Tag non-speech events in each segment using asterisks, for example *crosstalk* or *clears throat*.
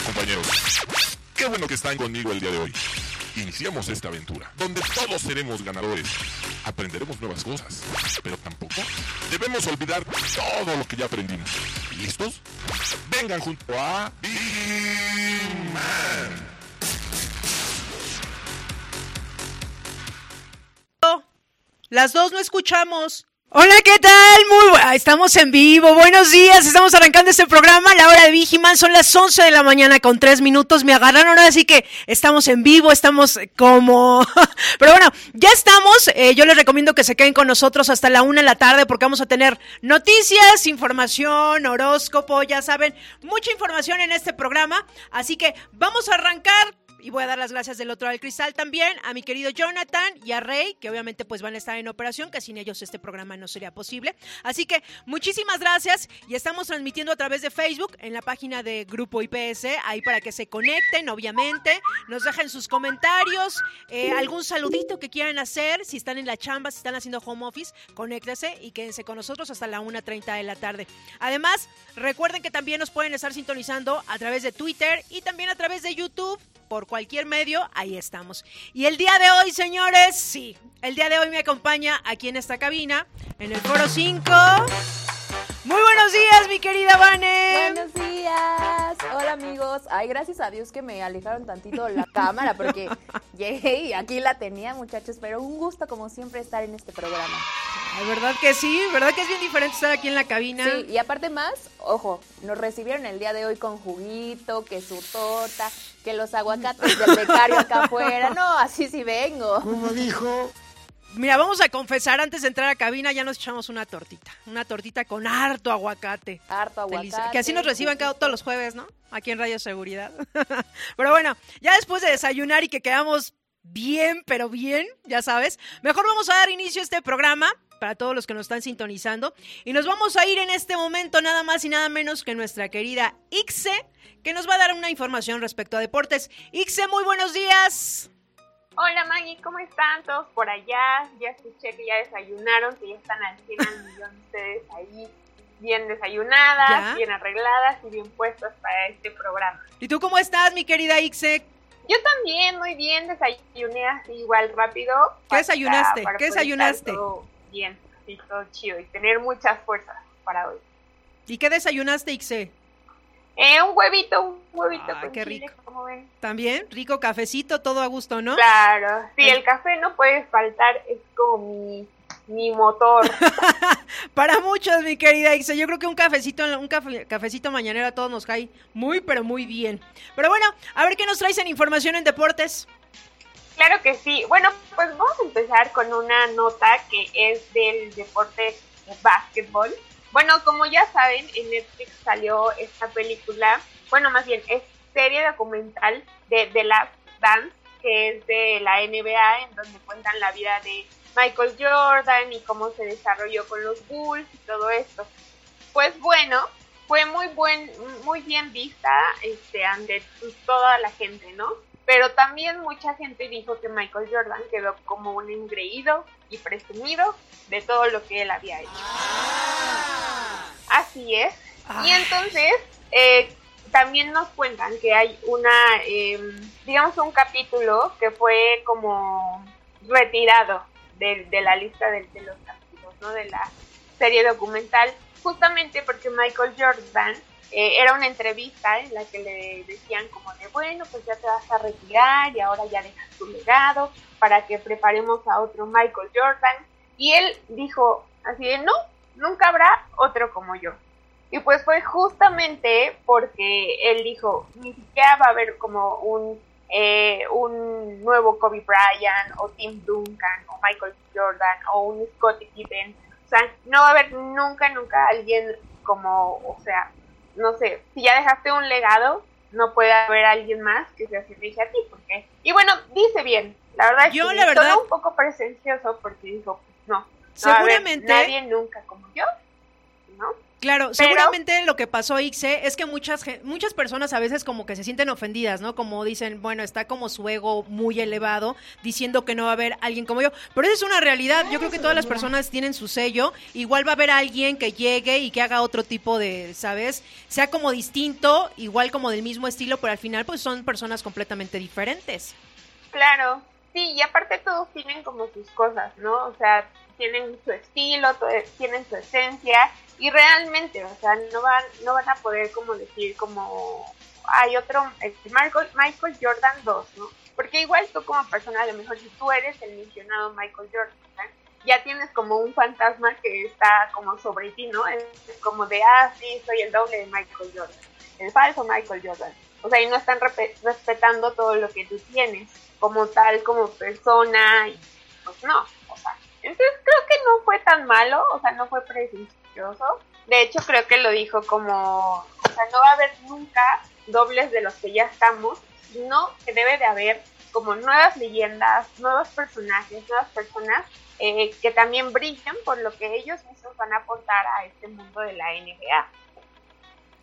Hola compañeros, qué bueno que están conmigo el día de hoy. Iniciamos esta aventura, donde todos seremos ganadores. Aprenderemos nuevas cosas, pero tampoco debemos olvidar todo lo que ya aprendimos. ¿Listos? Vengan junto a Big. Las dos no escuchamos. Hola, ¿qué tal? Muy bu- Estamos en vivo. Buenos días. Estamos arrancando este programa. La hora de Vigiman son las 11 de la mañana con 3 minutos. Me agarraron ahora, así que estamos en vivo. Estamos como. *laughs* Pero bueno, ya estamos. Eh, yo les recomiendo que se queden con nosotros hasta la una de la tarde porque vamos a tener noticias, información, horóscopo. Ya saben, mucha información en este programa. Así que vamos a arrancar y voy a dar las gracias del otro lado del cristal también a mi querido Jonathan y a Rey, que obviamente pues van a estar en operación, que sin ellos este programa no sería posible. Así que muchísimas gracias y estamos transmitiendo a través de Facebook en la página de Grupo IPS, ahí para que se conecten, obviamente, nos dejen sus comentarios, eh, algún saludito que quieran hacer, si están en la chamba, si están haciendo home office, conéctese y quédense con nosotros hasta la 1.30 de la tarde. Además, recuerden que también nos pueden estar sintonizando a través de Twitter y también a través de YouTube por cualquier medio, ahí estamos. Y el día de hoy, señores, sí, el día de hoy me acompaña aquí en esta cabina, en el Foro 5. Muy buenos días, mi querida Vane. Buenos días. Hola amigos. Ay, gracias a Dios que me alejaron tantito la *laughs* cámara porque llegué y aquí la tenía, muchachos. Pero un gusto como siempre estar en este programa. Ay, ¿Verdad que sí? ¿Verdad que es bien diferente estar aquí en la cabina? Sí, y aparte más, ojo, nos recibieron el día de hoy con juguito, que su torta, que los aguacates del becario acá afuera. No, así sí vengo. Como dijo, Mira, vamos a confesar, antes de entrar a cabina ya nos echamos una tortita. Una tortita con harto aguacate. Harto Delicia. aguacate. Que así nos reciban cada, todos los jueves, ¿no? Aquí en Radio Seguridad. *laughs* pero bueno, ya después de desayunar y que quedamos bien, pero bien, ya sabes, mejor vamos a dar inicio a este programa para todos los que nos están sintonizando. Y nos vamos a ir en este momento nada más y nada menos que nuestra querida Ixe, que nos va a dar una información respecto a deportes. Ixe, muy buenos días. Hola Maggie, ¿cómo están todos por allá? Ya escuché que ya desayunaron, que ya están al 100 al millón ustedes ahí, bien desayunadas, ¿Ya? bien arregladas y bien puestas para este programa. ¿Y tú cómo estás, mi querida Ixe? Yo también, muy bien, desayuné así igual rápido. ¿Qué desayunaste? para ¿Qué desayunaste? todo bien, así todo chido y tener muchas fuerzas para hoy. ¿Y qué desayunaste, Ixe? Eh, un huevito, un huevito Ah, con qué chile, rico. como ven. ¿También? Rico cafecito, todo a gusto, ¿no? Claro, sí, el café no puede faltar, es como mi, mi motor. *laughs* Para muchos, mi querida Ixe, yo creo que un cafecito, un cafe- cafecito mañanero a todos nos cae muy, pero muy bien. Pero bueno, a ver qué nos traes en información en deportes. Claro que sí. Bueno, pues vamos a empezar con una nota que es del deporte de básquetbol. Bueno, como ya saben, en Netflix salió esta película, bueno, más bien es serie documental de The Last Dance, que es de la NBA, en donde cuentan la vida de Michael Jordan y cómo se desarrolló con los Bulls y todo esto. Pues bueno, fue muy buen, muy bien vista este, ante pues, toda la gente, ¿no? Pero también mucha gente dijo que Michael Jordan quedó como un engreído y presumido de todo lo que él había hecho. Así es. Y entonces, eh, también nos cuentan que hay una, eh, digamos, un capítulo que fue como retirado de, de la lista de, de los capítulos, ¿no? De la serie documental, justamente porque Michael Jordan eh, era una entrevista en la que le decían como de, bueno, pues ya te vas a retirar y ahora ya dejas tu legado para que preparemos a otro Michael Jordan. Y él dijo así de, no, nunca habrá otro como yo. Y pues fue justamente porque él dijo, ni siquiera va a haber como un, eh, un nuevo Kobe Bryant o Tim Duncan o Michael Jordan o un Scottie Pippen. O sea, no va a haber nunca, nunca alguien como, o sea, no sé, si ya dejaste un legado, no puede haber alguien más que se asemeje a ti. Porque... Y bueno, dice bien, la verdad es Yo, que la verdad- un poco pretencioso porque dijo, pues no, no va a haber Seguramente, nadie nunca como yo, ¿no? Claro, seguramente lo que pasó, Ixe, es que muchas, muchas personas a veces como que se sienten ofendidas, ¿no? Como dicen, bueno, está como su ego muy elevado diciendo que no va a haber alguien como yo. Pero esa es una realidad. Yo creo que todas las personas tienen su sello. Igual va a haber alguien que llegue y que haga otro tipo de, ¿sabes? Sea como distinto, igual como del mismo estilo, pero al final pues son personas completamente diferentes. Claro, sí, y aparte todos tienen como sus cosas, ¿no? O sea, tienen su estilo, tienen su esencia y realmente, o sea, no van, no van a poder como decir como hay otro, Michael, Michael Jordan 2, ¿no? Porque igual tú como persona, a lo mejor si tú eres el mencionado Michael Jordan, ya tienes como un fantasma que está como sobre ti, ¿no? Es, como de, ah, sí, soy el doble de Michael Jordan, el falso Michael Jordan. O sea, y no están respetando todo lo que tú tienes como tal, como persona, y pues no, o sea, entonces creo que no fue tan malo, o sea, no fue prejuicioso. De hecho, creo que lo dijo como, o sea, no va a haber nunca dobles de los que ya estamos, sino que debe de haber como nuevas leyendas, nuevos personajes, nuevas personas eh, que también brillen por lo que ellos mismos van a aportar a este mundo de la NBA.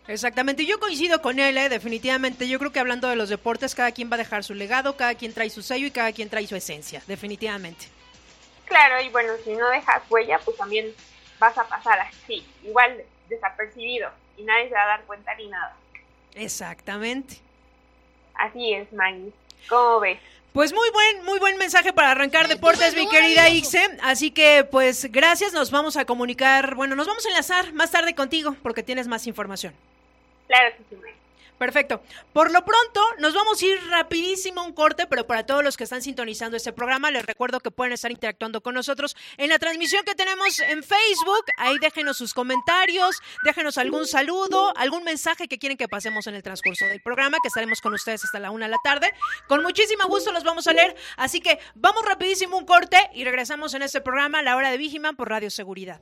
Exactamente, yo coincido con él, ¿eh? definitivamente. Yo creo que hablando de los deportes, cada quien va a dejar su legado, cada quien trae su sello y cada quien trae su esencia, definitivamente. Claro, y bueno, si no dejas huella, pues también vas a pasar así, igual desapercibido, y nadie se va a dar cuenta ni nada. Exactamente. Así es, Maggie. ¿Cómo ves? Pues muy buen, muy buen mensaje para arrancar deportes, mi querida Ixe. Así que, pues, gracias. Nos vamos a comunicar, bueno, nos vamos a enlazar más tarde contigo porque tienes más información. Claro que sí, Perfecto. Por lo pronto, nos vamos a ir rapidísimo a un corte, pero para todos los que están sintonizando este programa, les recuerdo que pueden estar interactuando con nosotros en la transmisión que tenemos en Facebook. Ahí déjenos sus comentarios, déjenos algún saludo, algún mensaje que quieren que pasemos en el transcurso del programa, que estaremos con ustedes hasta la una de la tarde. Con muchísimo gusto los vamos a leer, así que vamos rapidísimo un corte y regresamos en este programa, La Hora de Vigiman, por Radio Seguridad.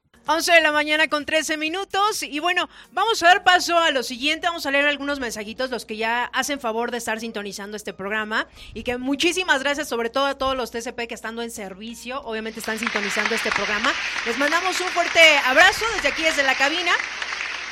11 de la mañana con 13 minutos. Y bueno, vamos a dar paso a lo siguiente. Vamos a leer algunos mensajitos, los que ya hacen favor de estar sintonizando este programa. Y que muchísimas gracias, sobre todo a todos los TCP que estando en servicio, obviamente están sintonizando este programa. Les mandamos un fuerte abrazo desde aquí, desde la cabina.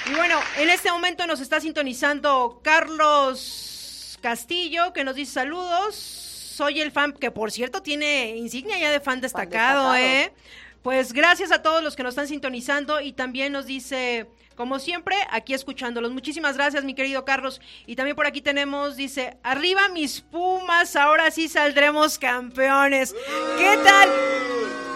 Y bueno, en este momento nos está sintonizando Carlos Castillo, que nos dice saludos. Soy el fan, que por cierto tiene insignia ya de fan destacado, ¿eh? Pues gracias a todos los que nos están sintonizando y también nos dice, como siempre, aquí escuchándolos. Muchísimas gracias, mi querido Carlos. Y también por aquí tenemos, dice, arriba mis Pumas, ahora sí saldremos campeones. ¿Qué tal?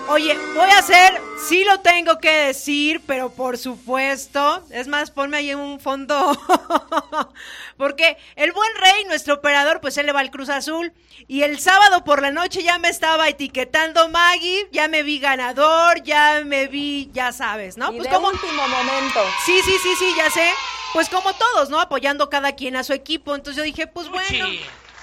Oye, voy a hacer, sí lo tengo que decir, pero por supuesto, es más, ponme ahí en un fondo, *laughs* porque el buen rey, nuestro operador, pues él le va al Cruz Azul, y el sábado por la noche ya me estaba etiquetando Maggie, ya me vi ganador, ya me vi, ya sabes, ¿no? pues como último momento. Sí, sí, sí, sí, ya sé. Pues como todos, ¿no? Apoyando cada quien a su equipo, entonces yo dije, pues bueno,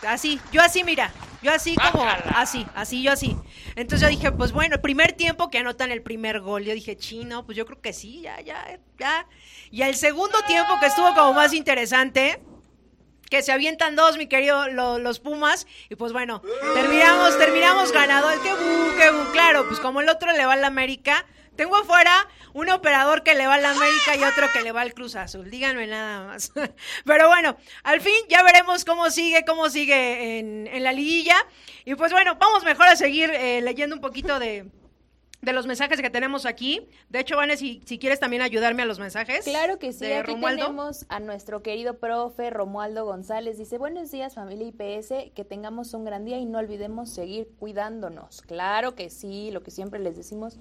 así, yo así, mira, yo así como, así, así, yo así. Entonces yo dije, pues bueno, el primer tiempo que anotan el primer gol, yo dije, chino, pues yo creo que sí, ya, ya, ya. Y el segundo tiempo que estuvo como más interesante, que se avientan dos, mi querido, los Pumas, y pues bueno, terminamos, terminamos ganadores, qué bu, qué bu, claro, pues como el otro le va a la América, tengo afuera un operador que le va a la América y otro que le va al Cruz Azul. Díganme nada más. *laughs* Pero bueno, al fin ya veremos cómo sigue, cómo sigue en, la liguilla. Y pues bueno, vamos mejor a seguir eh, leyendo un poquito de, los mensajes que tenemos aquí. De hecho, Vanes, si, si quieres también ayudarme a los mensajes. Claro que sí. Aquí tenemos a nuestro querido profe Romualdo González. Dice, buenos días familia IPS, que tengamos un gran día y no olvidemos seguir cuidándonos. Claro que sí, lo que siempre les decimos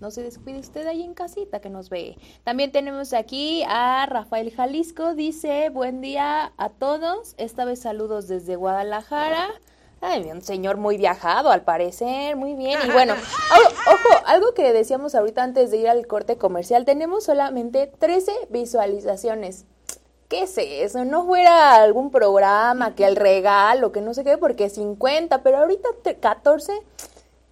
no se descuide usted ahí en casita que nos ve. También tenemos aquí a Rafael Jalisco, dice, buen día a todos, esta vez saludos desde Guadalajara. Ay, un señor muy viajado al parecer, muy bien. Y bueno, *laughs* ojo, algo que decíamos ahorita antes de ir al corte comercial, tenemos solamente 13 visualizaciones. ¿Qué es eso? No fuera algún programa que el regalo, que no sé qué, porque 50, pero ahorita 14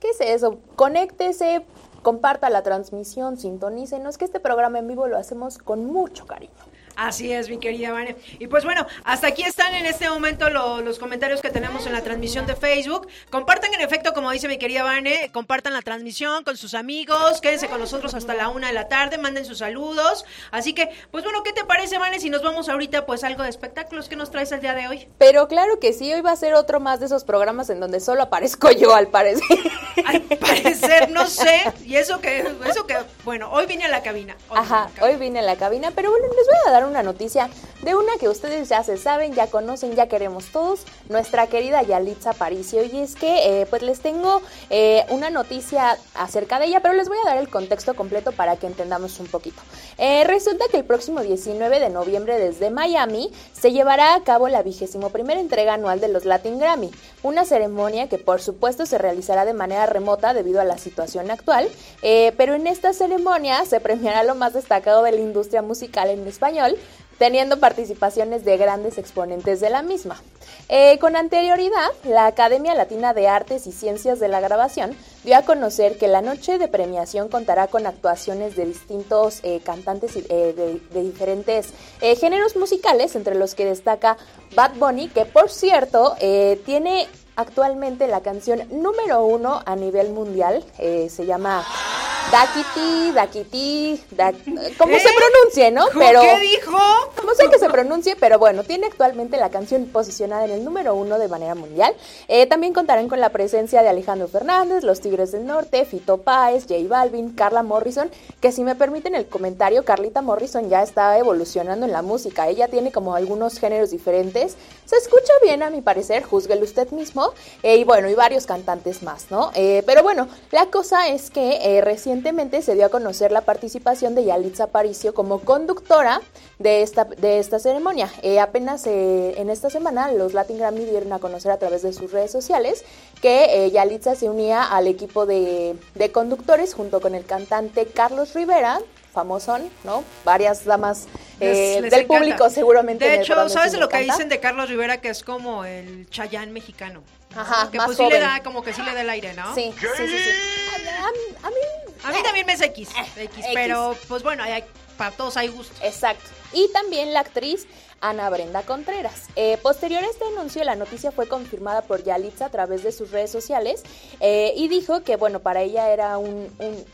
¿Qué es eso? Conéctese, comparta la transmisión, sintonícenos, que este programa en vivo lo hacemos con mucho cariño. Así es, mi querida Vane. Y pues bueno, hasta aquí están en este momento los comentarios que tenemos en la transmisión de Facebook. Compartan en efecto, como dice mi querida Vane, compartan la transmisión con sus amigos, quédense con nosotros hasta la una de la tarde, manden sus saludos. Así que, pues bueno, ¿qué te parece, Vane, si nos vamos ahorita pues algo de espectáculos que nos traes el día de hoy? Pero claro que sí, hoy va a ser otro más de esos programas en donde solo aparezco yo, al parecer. Al parecer, no sé. Y eso que, eso que, bueno, hoy vine a la cabina. Ajá, hoy vine a la cabina, pero bueno, les voy a dar una noticia de una que ustedes ya se saben, ya conocen, ya queremos todos, nuestra querida Yalitza Paricio. Y es que, eh, pues les tengo eh, una noticia acerca de ella, pero les voy a dar el contexto completo para que entendamos un poquito. Eh, resulta que el próximo 19 de noviembre desde Miami se llevará a cabo la vigésimo primera entrega anual de los Latin Grammy, una ceremonia que por supuesto se realizará de manera remota debido a la situación actual, pero en esta ceremonia se premiará lo más destacado de la industria musical en español, teniendo participaciones de grandes exponentes de la misma. Eh, con anterioridad, la Academia Latina de Artes y Ciencias de la Grabación dio a conocer que la noche de premiación contará con actuaciones de distintos eh, cantantes eh, de, de, diferentes géneros musicales, entre los que destaca Bad Bunny, que por cierto tiene actualmente la canción número uno a nivel mundial, se llama Dakiti, Dakiti, da, como se pronuncie, ¿no? Pero, ¿Qué dijo? No sé que se pronuncie, pero bueno, tiene actualmente la canción posicionada en el número uno de manera mundial. Eh, también contarán con la presencia de Alejandro Fernández, Los Tigres del Norte, Fito Páez, J Balvin, Carla Morrison, que si me permiten el comentario, Carlita Morrison ya está evolucionando en la música. Ella tiene como algunos géneros diferentes. Se escucha bien a mi parecer, júzguelo usted mismo. Eh, y bueno, y varios cantantes más, ¿no? Eh, pero bueno, la cosa es que recién recientemente se dio a conocer la participación de Yalitza Aparicio como conductora de esta, de esta ceremonia. Eh, apenas eh, en esta semana los Latin Grammy dieron a conocer a través de sus redes sociales que eh, Yalitza se unía al equipo de, conductores junto con el cantante Carlos Rivera, famosón, ¿no? Varias damas del público seguramente. De hecho, ¿sabes lo que dicen de Carlos Rivera? Que es como el Chayán mexicano. Ajá, que pues sí le da, como que sí le da el aire, ¿no? Sí, sí, sí, sí. A, mí, a mí también me es X, eh, X, pero pues bueno, hay, para todos hay gusto. Exacto. Y también la actriz Ana Brenda Contreras. Eh, posterior a este anuncio, la noticia fue confirmada por Yalitza a través de sus redes sociales eh, y dijo que, bueno, para ella era un,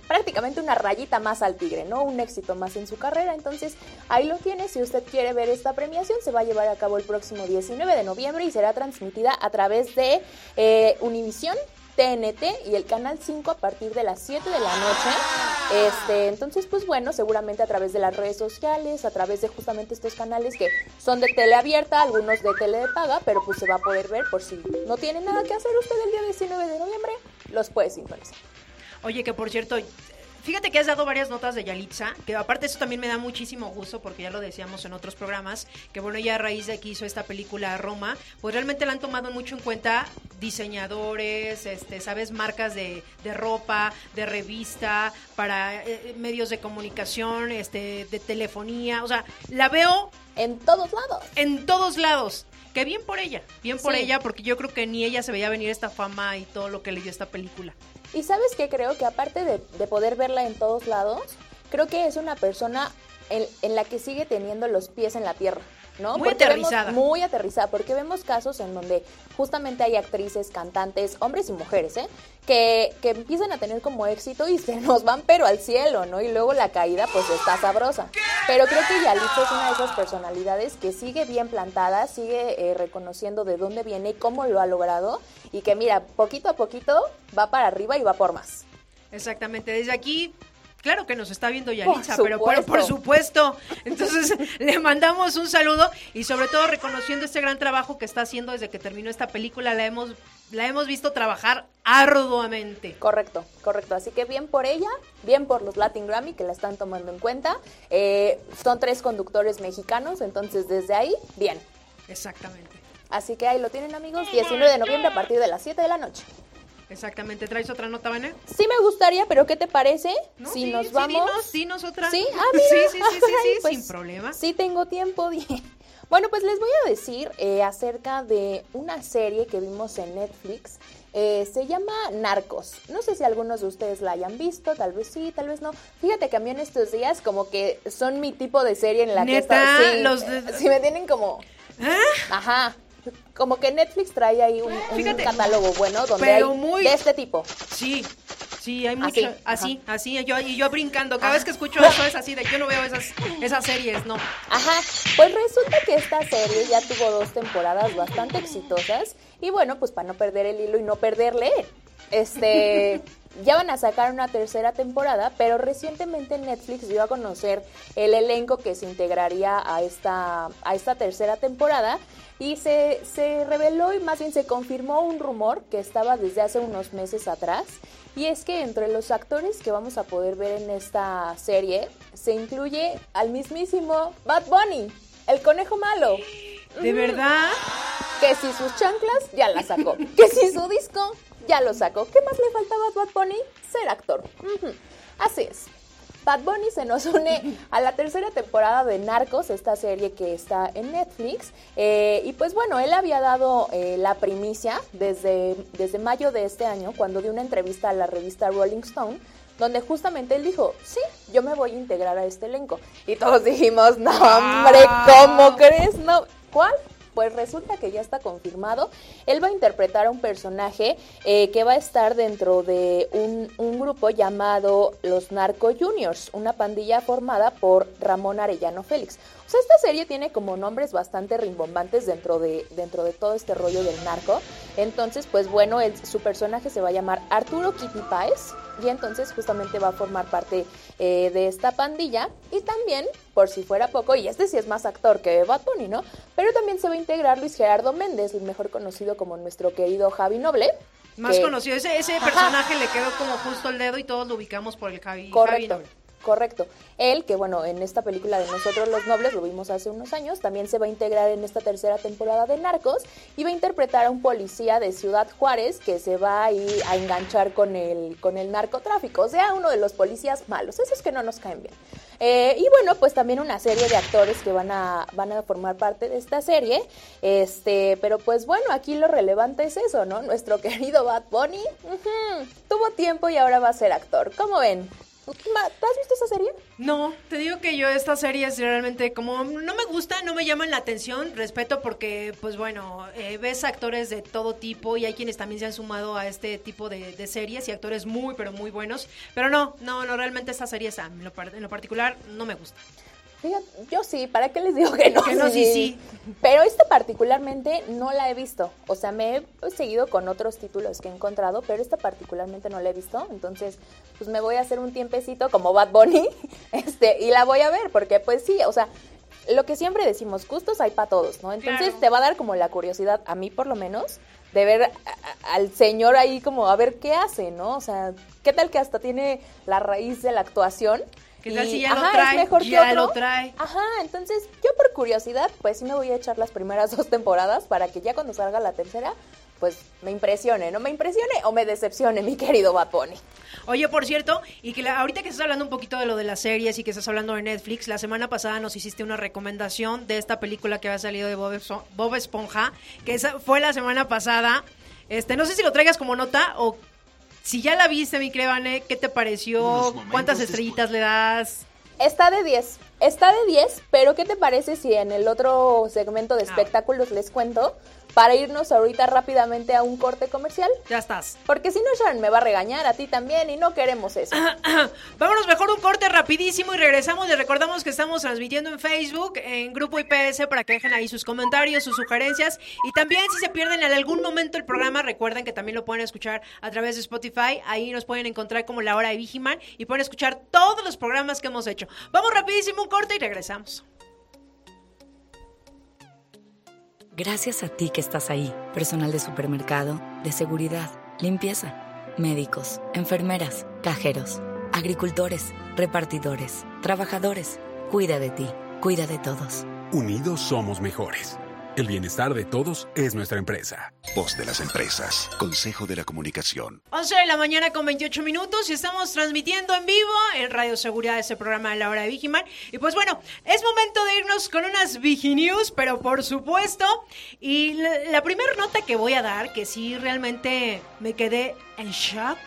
prácticamente una rayita más al tigre, ¿no? Un éxito más en su carrera. Entonces, ahí lo tiene. Si usted quiere ver esta premiación, se va a llevar a cabo el próximo 19 de noviembre y será transmitida a través de eh, Univisión TNT y el canal 5 a partir de las 7 de la noche. Este, entonces, pues bueno, seguramente a través de las redes sociales, a través de justamente estos canales que son de tele abierta, algunos de tele de paga, pero pues se va a poder ver por si no tiene nada que hacer usted el día 19 de noviembre, los puede sintonizar. Oye, que por cierto, Fíjate que has dado varias notas de Yalitza, que aparte eso también me da muchísimo gusto porque ya lo decíamos en otros programas, que bueno, ya a raíz de que hizo esta película Roma, pues realmente la han tomado mucho en cuenta diseñadores, este, sabes, marcas de, ropa, de revista, para eh, medios de comunicación, este, de telefonía, o sea, la veo en todos lados. En todos lados. Que bien por ella, bien por ella, porque yo creo que ni ella se veía venir esta fama y todo lo que le dio esta película. Y sabes qué creo que aparte de, poder verla en todos lados, creo que es una persona en, la que sigue teniendo los pies en la tierra. ¿No? Muy aterrizada. Muy aterrizada, porque vemos casos en donde justamente hay actrices, cantantes, hombres y mujeres, ¿eh? Que, que, empiezan a tener como éxito y *laughs* se nos van pero al cielo, ¿no? Y luego la caída pues está sabrosa. Pero creo que Yalitza es una de esas personalidades que sigue bien plantada, sigue eh, reconociendo de dónde viene y cómo lo ha logrado y que mira, poquito a poquito va para arriba y va por más. Exactamente, desde aquí Claro que nos está viendo Yalitza, pero por, supuesto. Entonces *laughs* le mandamos un saludo y sobre todo reconociendo este gran trabajo que está haciendo desde que terminó esta película. La hemos, la hemos visto trabajar arduamente. Correcto, correcto. Así que bien por ella, bien por los Latin Grammy que la están tomando en cuenta. Eh, son tres conductores mexicanos, entonces desde ahí, bien. Exactamente. Así que ahí lo tienen amigos, 19 de noviembre a partir de las 7 de la noche. Exactamente. ¿Traes otra nota, Vane? Sí me gustaría, pero ¿qué te parece si nos vamos? Sí, nosotros. Sí, ah, *laughs* mira. Sí, sí, sí, sí, sí, pues, sin problema. Sí tengo tiempo. *laughs* Bueno, pues les voy a decir eh, acerca de una serie que vimos en Netflix. Eh, se llama Narcos. No sé si algunos de ustedes la hayan visto, tal vez sí, tal vez no. Fíjate que a mí en estos días como que son mi tipo de serie en la que está, sí, los sí me tienen como... ¿Ah? Ajá. Como que Netflix trae ahí un, un catálogo bueno donde hay de este tipo. Sí, Sí, hay mucho. Así, así, yo, y yo brincando. Cada vez que escucho *laughs* eso es así, de yo no veo esas, esas series, no. Ajá, pues resulta que esta serie ya tuvo dos temporadas bastante exitosas. Y bueno, pues para no perder el hilo y no perderle, este. *laughs* Ya van a sacar una tercera temporada, pero recientemente Netflix dio a conocer el elenco que se integraría a esta, a esta tercera temporada y se, se reveló y más bien se confirmó un rumor que estaba desde hace unos meses atrás y es que entre los actores que vamos a poder ver en esta serie se incluye al mismísimo Bad Bunny, el conejo malo. ¿De verdad? Que si sus chanclas ya la sacó. que si su disco ya lo sacó. ¿Qué más le faltaba a Bad Bunny? Ser actor. Así es. Bad Bunny se nos une a la tercera temporada de Narcos, esta serie que está en Netflix. Eh, y pues bueno, él había dado eh, la primicia desde, desde mayo de este año, cuando dio una entrevista a la revista Rolling Stone, donde justamente él dijo, sí, yo me voy a integrar a este elenco. Y todos dijimos, no, hombre, ¿cómo crees? No, ¿cuál? Pues resulta que ya está confirmado. Él va a interpretar a un personaje eh, que va a estar dentro de un, un, grupo llamado Los Narco Juniors, una pandilla formada por Ramón Arellano Félix. O sea, esta serie tiene como nombres bastante rimbombantes dentro de, dentro de todo este rollo del narco. Entonces, pues bueno, su personaje se va a llamar Arturo Kitty Páez y entonces justamente va a formar parte eh, de esta pandilla y también, por si fuera poco, y este sí es más actor que Bad Bunny, ¿no? Pero también se va a integrar Luis Gerardo Méndez, el mejor conocido como nuestro querido Javi Noble. Más conocido, ese, ese personaje le quedó como justo el dedo y todos lo ubicamos por el Javi, Correcto. Javi Noble. Correcto. Él, que bueno, en esta película de Nosotros los Nobles, lo vimos hace unos años, también se va a integrar en esta tercera temporada de Narcos y va a interpretar a un policía de Ciudad Juárez que se va a ir a enganchar con el, con el narcotráfico, o sea, uno de los policías malos, esos que no nos caen bien. Eh, y bueno, pues también una serie de actores que van a, van a formar parte de esta serie. Este, pero pues bueno, aquí lo relevante es eso, ¿no? Nuestro *laughs* querido Bad Bunny tuvo tiempo y ahora va a ser actor. ¿Cómo ven? ¿Tú has visto esa serie? No, te digo que yo estas series realmente como no me gustan, no me llaman la atención, respeto porque pues bueno, eh, ves actores de todo tipo y hay quienes también se han sumado a este tipo de, series y actores muy pero muy buenos, pero no, no, no, realmente esta serie en lo, en lo particular no me yo sí, ¿para qué les digo que no? Que no, sí, sí. Pero esta particularmente no la he visto. O sea, me he seguido con otros títulos que he encontrado, pero esta particularmente no la he visto. Entonces, pues me voy a hacer un tiempecito como Bad Bunny *laughs* este, y la voy a ver, porque pues sí, o sea, lo que siempre decimos, gustos hay para todos, ¿no? Entonces te va a dar como la curiosidad, a mí por lo menos, de ver al señor ahí como a ver qué hace, ¿no? O sea, ¿qué tal que hasta tiene la raíz de la actuación? Que tal si ya lo trae? mejor ya lo trae. Ajá, entonces yo por curiosidad, pues sí me voy a echar las primeras *laughs* dos temporadas para que ya cuando salga la tercera, pues me impresione, no me impresione o me decepcione, mi querido Bapone. Oye, por cierto, y que ahorita que estás hablando un poquito de lo de las series y que estás hablando de Netflix, la semana pasada nos hiciste una recomendación de esta película que había salido de Bob, Esponja, que esa fue la semana pasada. Este, no sé si lo traigas como nota o si ya la viste, mi Crevane, ¿qué te pareció? ¿Cuántas estrellitas le das? Está de 10. Está de 10, pero ¿qué te parece si en el otro segmento de ah. espectáculos les cuento para irnos ahorita rápidamente a un corte comercial. Ya estás. Porque si no, Sharon me va a regañar a ti también y no queremos eso. *clears throat* Vámonos mejor un corte rapidísimo y regresamos. Les recordamos que estamos transmitiendo en Facebook, en Grupo IPS, para que dejen ahí sus comentarios, sus sugerencias. Y también si se pierden en algún momento el programa, recuerden que también lo pueden escuchar a través de Spotify. Ahí nos pueden encontrar como La Hora de Vigiman y pueden escuchar todos los programas que hemos hecho. Vamos rapidísimo un corte y regresamos. Gracias a ti que estás ahí, personal de supermercado, de seguridad, limpieza, médicos, enfermeras, cajeros, agricultores, repartidores, trabajadores. Cuida de ti, cuida de todos. Unidos somos mejores. El bienestar de todos es nuestra empresa. Voz de las empresas. Consejo de la Comunicación. 11 de la mañana con 28 minutos y estamos transmitiendo en vivo en Radio Seguridad ese programa de la hora de Vigiman. Y pues bueno, es momento de irnos con unas Viginews, pero por supuesto. Y la, la primera nota que voy a dar, que sí realmente me quedé en shock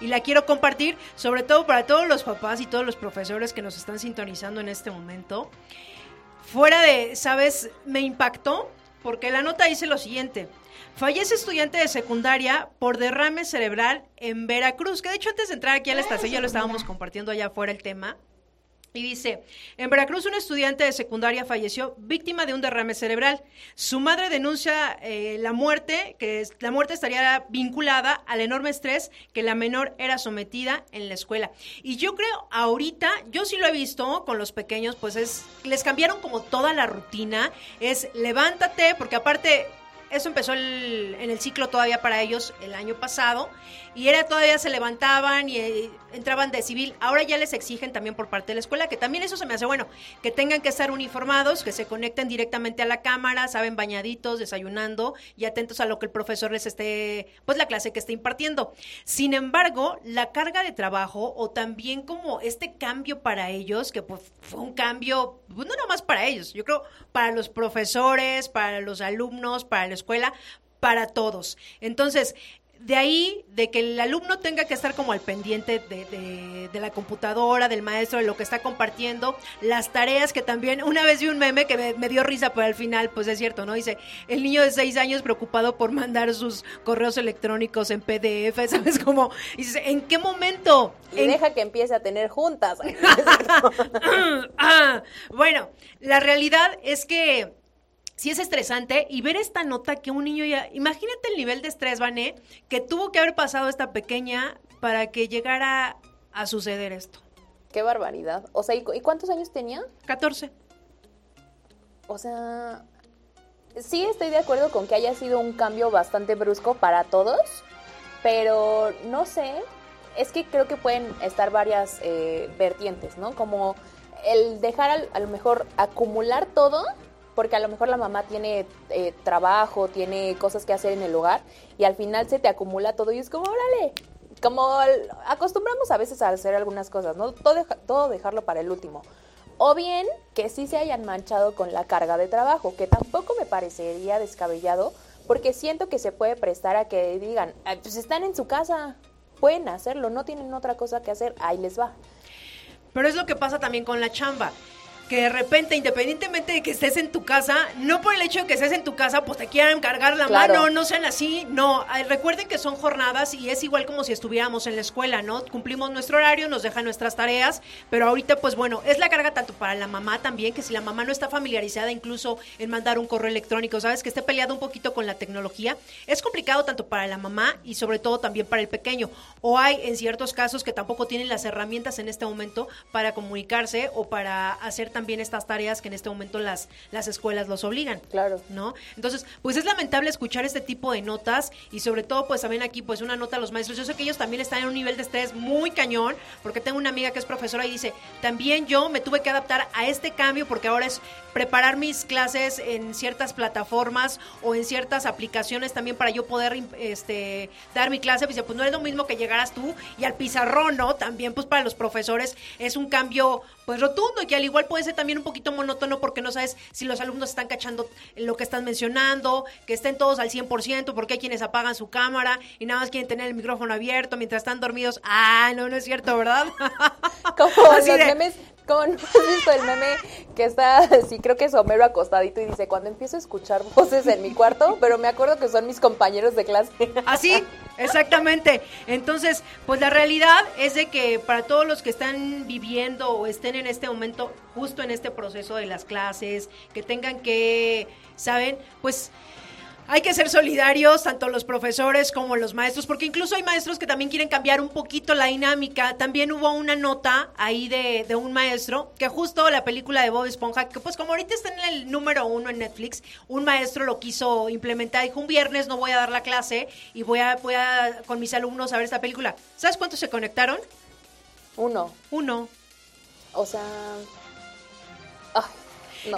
y la quiero compartir, sobre todo para todos los papás y todos los profesores que nos están sintonizando en este momento. Fuera de, ¿sabes? Me impactó porque la nota dice lo siguiente. Fallece estudiante de secundaria por derrame cerebral en Veracruz, que de hecho antes de entrar aquí a la estación ya lo estábamos compartiendo allá afuera el tema. Y dice, en Veracruz un estudiante de secundaria falleció víctima de un derrame cerebral. Su madre denuncia eh, la muerte, que la muerte estaría vinculada al enorme estrés que la menor era sometida en la escuela. Y yo creo, ahorita, yo sí lo he visto con los pequeños, pues es, les cambiaron como toda la rutina, es levántate, porque aparte eso empezó en el ciclo todavía para ellos el año pasado y era todavía se levantaban y eh, entraban de civil. Ahora ya les exigen también por parte de la escuela que también eso se me hace bueno, que tengan que estar uniformados, que se conecten directamente a la cámara, saben bañaditos, desayunando y atentos a lo que el profesor les esté, pues la clase que esté impartiendo. Sin embargo, la carga de trabajo o también como este cambio para ellos, que pues, fue un cambio, pues, no nomás para ellos, yo creo para los profesores, para los alumnos, para la escuela, para todos. Entonces, de ahí, de que el alumno tenga que estar como al pendiente de, de, la computadora, del maestro, de lo que está compartiendo, las tareas que también, una vez vi un meme que me, me, dio risa, pero al final, pues es cierto, ¿no? Dice, el niño de seis años preocupado por mandar sus correos electrónicos en PDF, *laughs* ¿sabes cómo? Y dice, ¿en qué momento? Y ¿En... deja que empiece a tener juntas. *laughs* *laughs* ah, bueno, la realidad es que sí es estresante y ver esta nota que un niño ya, imagínate el nivel de estrés, Vané, que tuvo que haber pasado esta pequeña para que llegara a suceder esto. Qué barbaridad. O sea, ¿y, cuántos años tenía? 14. O sea, sí estoy de acuerdo con que haya sido un cambio bastante brusco para todos, pero no sé, es que creo que pueden estar varias eh, vertientes, ¿no? Como el dejar al, a lo mejor acumular todo porque a lo mejor la mamá tiene eh, trabajo, tiene cosas que hacer en el hogar y al final se te acumula todo y es como, órale, como acostumbramos a veces a hacer algunas cosas, ¿no? Todo, deja, todo dejarlo para el último. O bien que sí se hayan manchado con la carga de trabajo, que tampoco me parecería descabellado, porque siento que se puede prestar a que digan, pues están en su casa, pueden hacerlo, no tienen otra cosa que hacer, ahí les va. Pero es lo que pasa también con la chamba que de repente, independientemente de que estés en tu casa, no por el hecho de que estés en tu casa, pues te quieran cargar la claro. mano, no sean así, no. Recuerden que son jornadas y es igual como si estuviéramos en la escuela, ¿no? Cumplimos nuestro horario, nos dejan nuestras tareas, pero ahorita, pues bueno, es la carga tanto para la mamá también, que si la mamá no está familiarizada incluso en mandar un correo electrónico, ¿sabes? Que esté peleado un poquito con la tecnología, es complicado tanto para la mamá y sobre todo también para el pequeño. O hay en ciertos casos que tampoco tienen las herramientas en este momento para comunicarse o para hacer también estas tareas que en este momento las, las escuelas los obligan. Claro. ¿No? Entonces, pues es lamentable escuchar este tipo de notas y sobre todo, pues también aquí, pues una nota a los maestros. Yo sé que ellos también están en un nivel de estrés muy cañón, porque tengo una amiga que es profesora y dice, también yo me tuve que adaptar a este cambio porque ahora es preparar mis clases en ciertas plataformas o en ciertas aplicaciones también para yo poder este, dar mi clase. Dice, pues no es lo mismo que llegaras tú y al pizarrón, ¿no? También pues para los profesores es un cambio pues rotundo y que al igual puede ser también un poquito monótono porque no sabes si los alumnos están cachando lo que están mencionando, que estén todos al 100%, porque hay quienes apagan su cámara y nada más quieren tener el micrófono abierto mientras están dormidos. Ah, no, no es cierto, ¿verdad? *laughs* Como *laughs* los de... memes ¿Cómo no *laughs* has visto el meme que está, sí, creo que es Homero acostadito y dice, cuando empiezo a escuchar voces en mi cuarto, pero me acuerdo que son mis compañeros de clase. Así, exactamente. Entonces, pues la realidad es de que para todos los que están viviendo o estén en este momento, justo en este proceso de las clases, que tengan que, ¿saben? Pues hay que ser solidarios, tanto los profesores como los maestros, porque incluso hay maestros que también quieren cambiar un poquito la dinámica. También hubo una nota ahí de, de, un maestro que justo la película de Bob Esponja, que pues como ahorita está en el número uno en Netflix, un maestro lo quiso implementar. Dijo, un viernes no voy a dar la clase y voy a, voy a con mis alumnos a ver esta película. ¿Sabes cuántos se conectaron? Uno. Uno. O sea...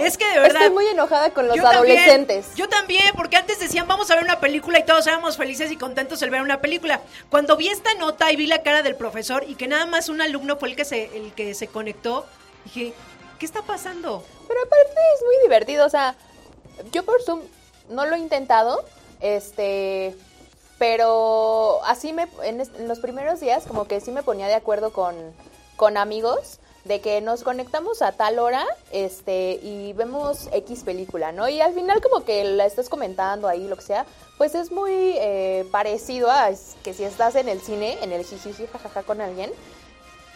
Es que de verdad. Estoy muy enojada con los adolescentes. yo también, porque antes decían vamos a ver una película y todos éramos felices y contentos el ver una película. Cuando vi esta nota y vi la cara del profesor y que nada más un alumno fue el que se, el que se conectó, dije, ¿qué está pasando? Pero aparte es muy divertido, o sea, yo por Zoom no lo he intentado, este, pero así me, en, los primeros días como que sí me ponía de acuerdo con, con amigos de que nos conectamos a tal hora este y vemos X película, ¿no? Y al final como que la estás comentando ahí, lo que sea, pues es muy eh, parecido a que si estás en el cine, en el jijiji jajaja con alguien,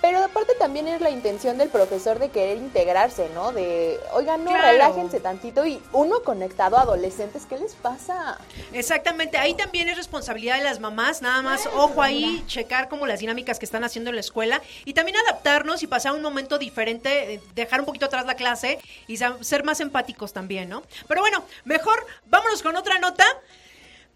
pero aparte también es la intención del profesor de querer integrarse, ¿no? De, oigan, no, relájense tantito y uno conectado a adolescentes, ¿qué les pasa? Exactamente, ahí también es responsabilidad de las mamás, nada más, ojo ahí, checar como las dinámicas que están haciendo en la escuela y también adaptarnos y pasar un momento diferente, eh, dejar un poquito atrás la clase y ser más empáticos también, ¿no? Pero bueno, mejor vámonos con otra nota.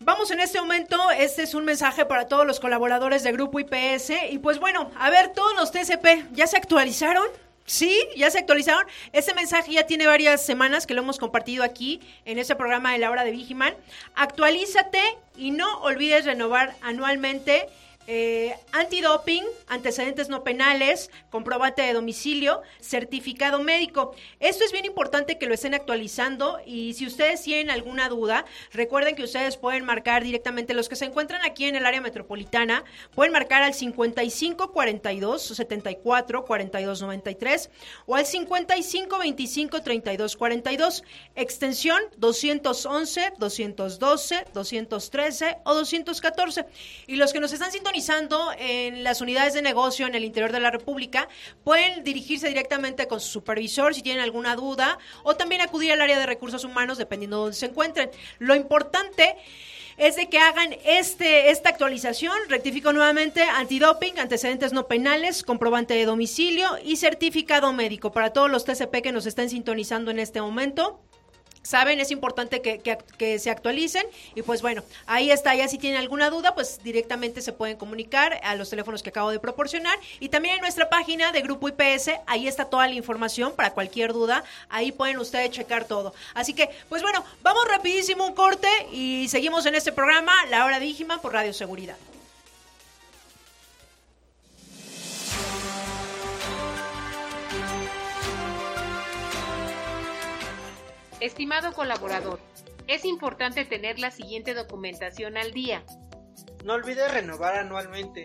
Vamos en este momento, este es un mensaje para todos los colaboradores de Grupo IPS y pues bueno, a ver, todos los TCP ya se actualizaron. Sí, ya se actualizaron. Ese mensaje ya tiene varias semanas que lo hemos compartido aquí en este programa de la hora de Vigiman. Actualízate y no olvides renovar anualmente eh, antidoping, antecedentes no penales, comprobante de domicilio, certificado médico. Esto es bien importante que lo estén actualizando y si ustedes tienen alguna duda, recuerden que ustedes pueden marcar directamente los que se encuentran aquí en el área metropolitana, pueden marcar al 55 42 74 42 93 o al 55 25 32 42, extensión 211, 212, 213 o 214. Y los que nos están sintonizando en las unidades de negocio en el interior de la República, pueden dirigirse directamente con su supervisor si tienen alguna duda o también acudir al área de recursos humanos dependiendo de dónde se encuentren. Lo importante es de que hagan este, esta actualización, rectifico nuevamente, antidoping, antecedentes no penales, comprobante de domicilio y certificado médico para todos los TCP que nos estén sintonizando en este momento. Saben, es importante que, que, se actualicen y pues bueno, ahí está, ya si tienen alguna duda, pues directamente se pueden comunicar a los teléfonos que acabo de proporcionar y también en nuestra página de Grupo IPS, ahí está toda la información para cualquier duda, ahí pueden ustedes checar todo. Así que, pues bueno, vamos rapidísimo un corte y seguimos en este programa, La Hora Dígima por Radio Seguridad. Estimado colaborador, es importante tener la siguiente documentación al día. No olvides renovar anualmente.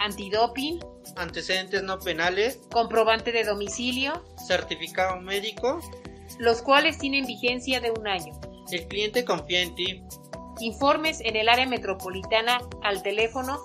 Antidoping. Antecedentes no penales. Comprobante de domicilio. Certificado médico. Los cuales tienen vigencia de un año. El cliente confía en ti. Informes en el área metropolitana al teléfono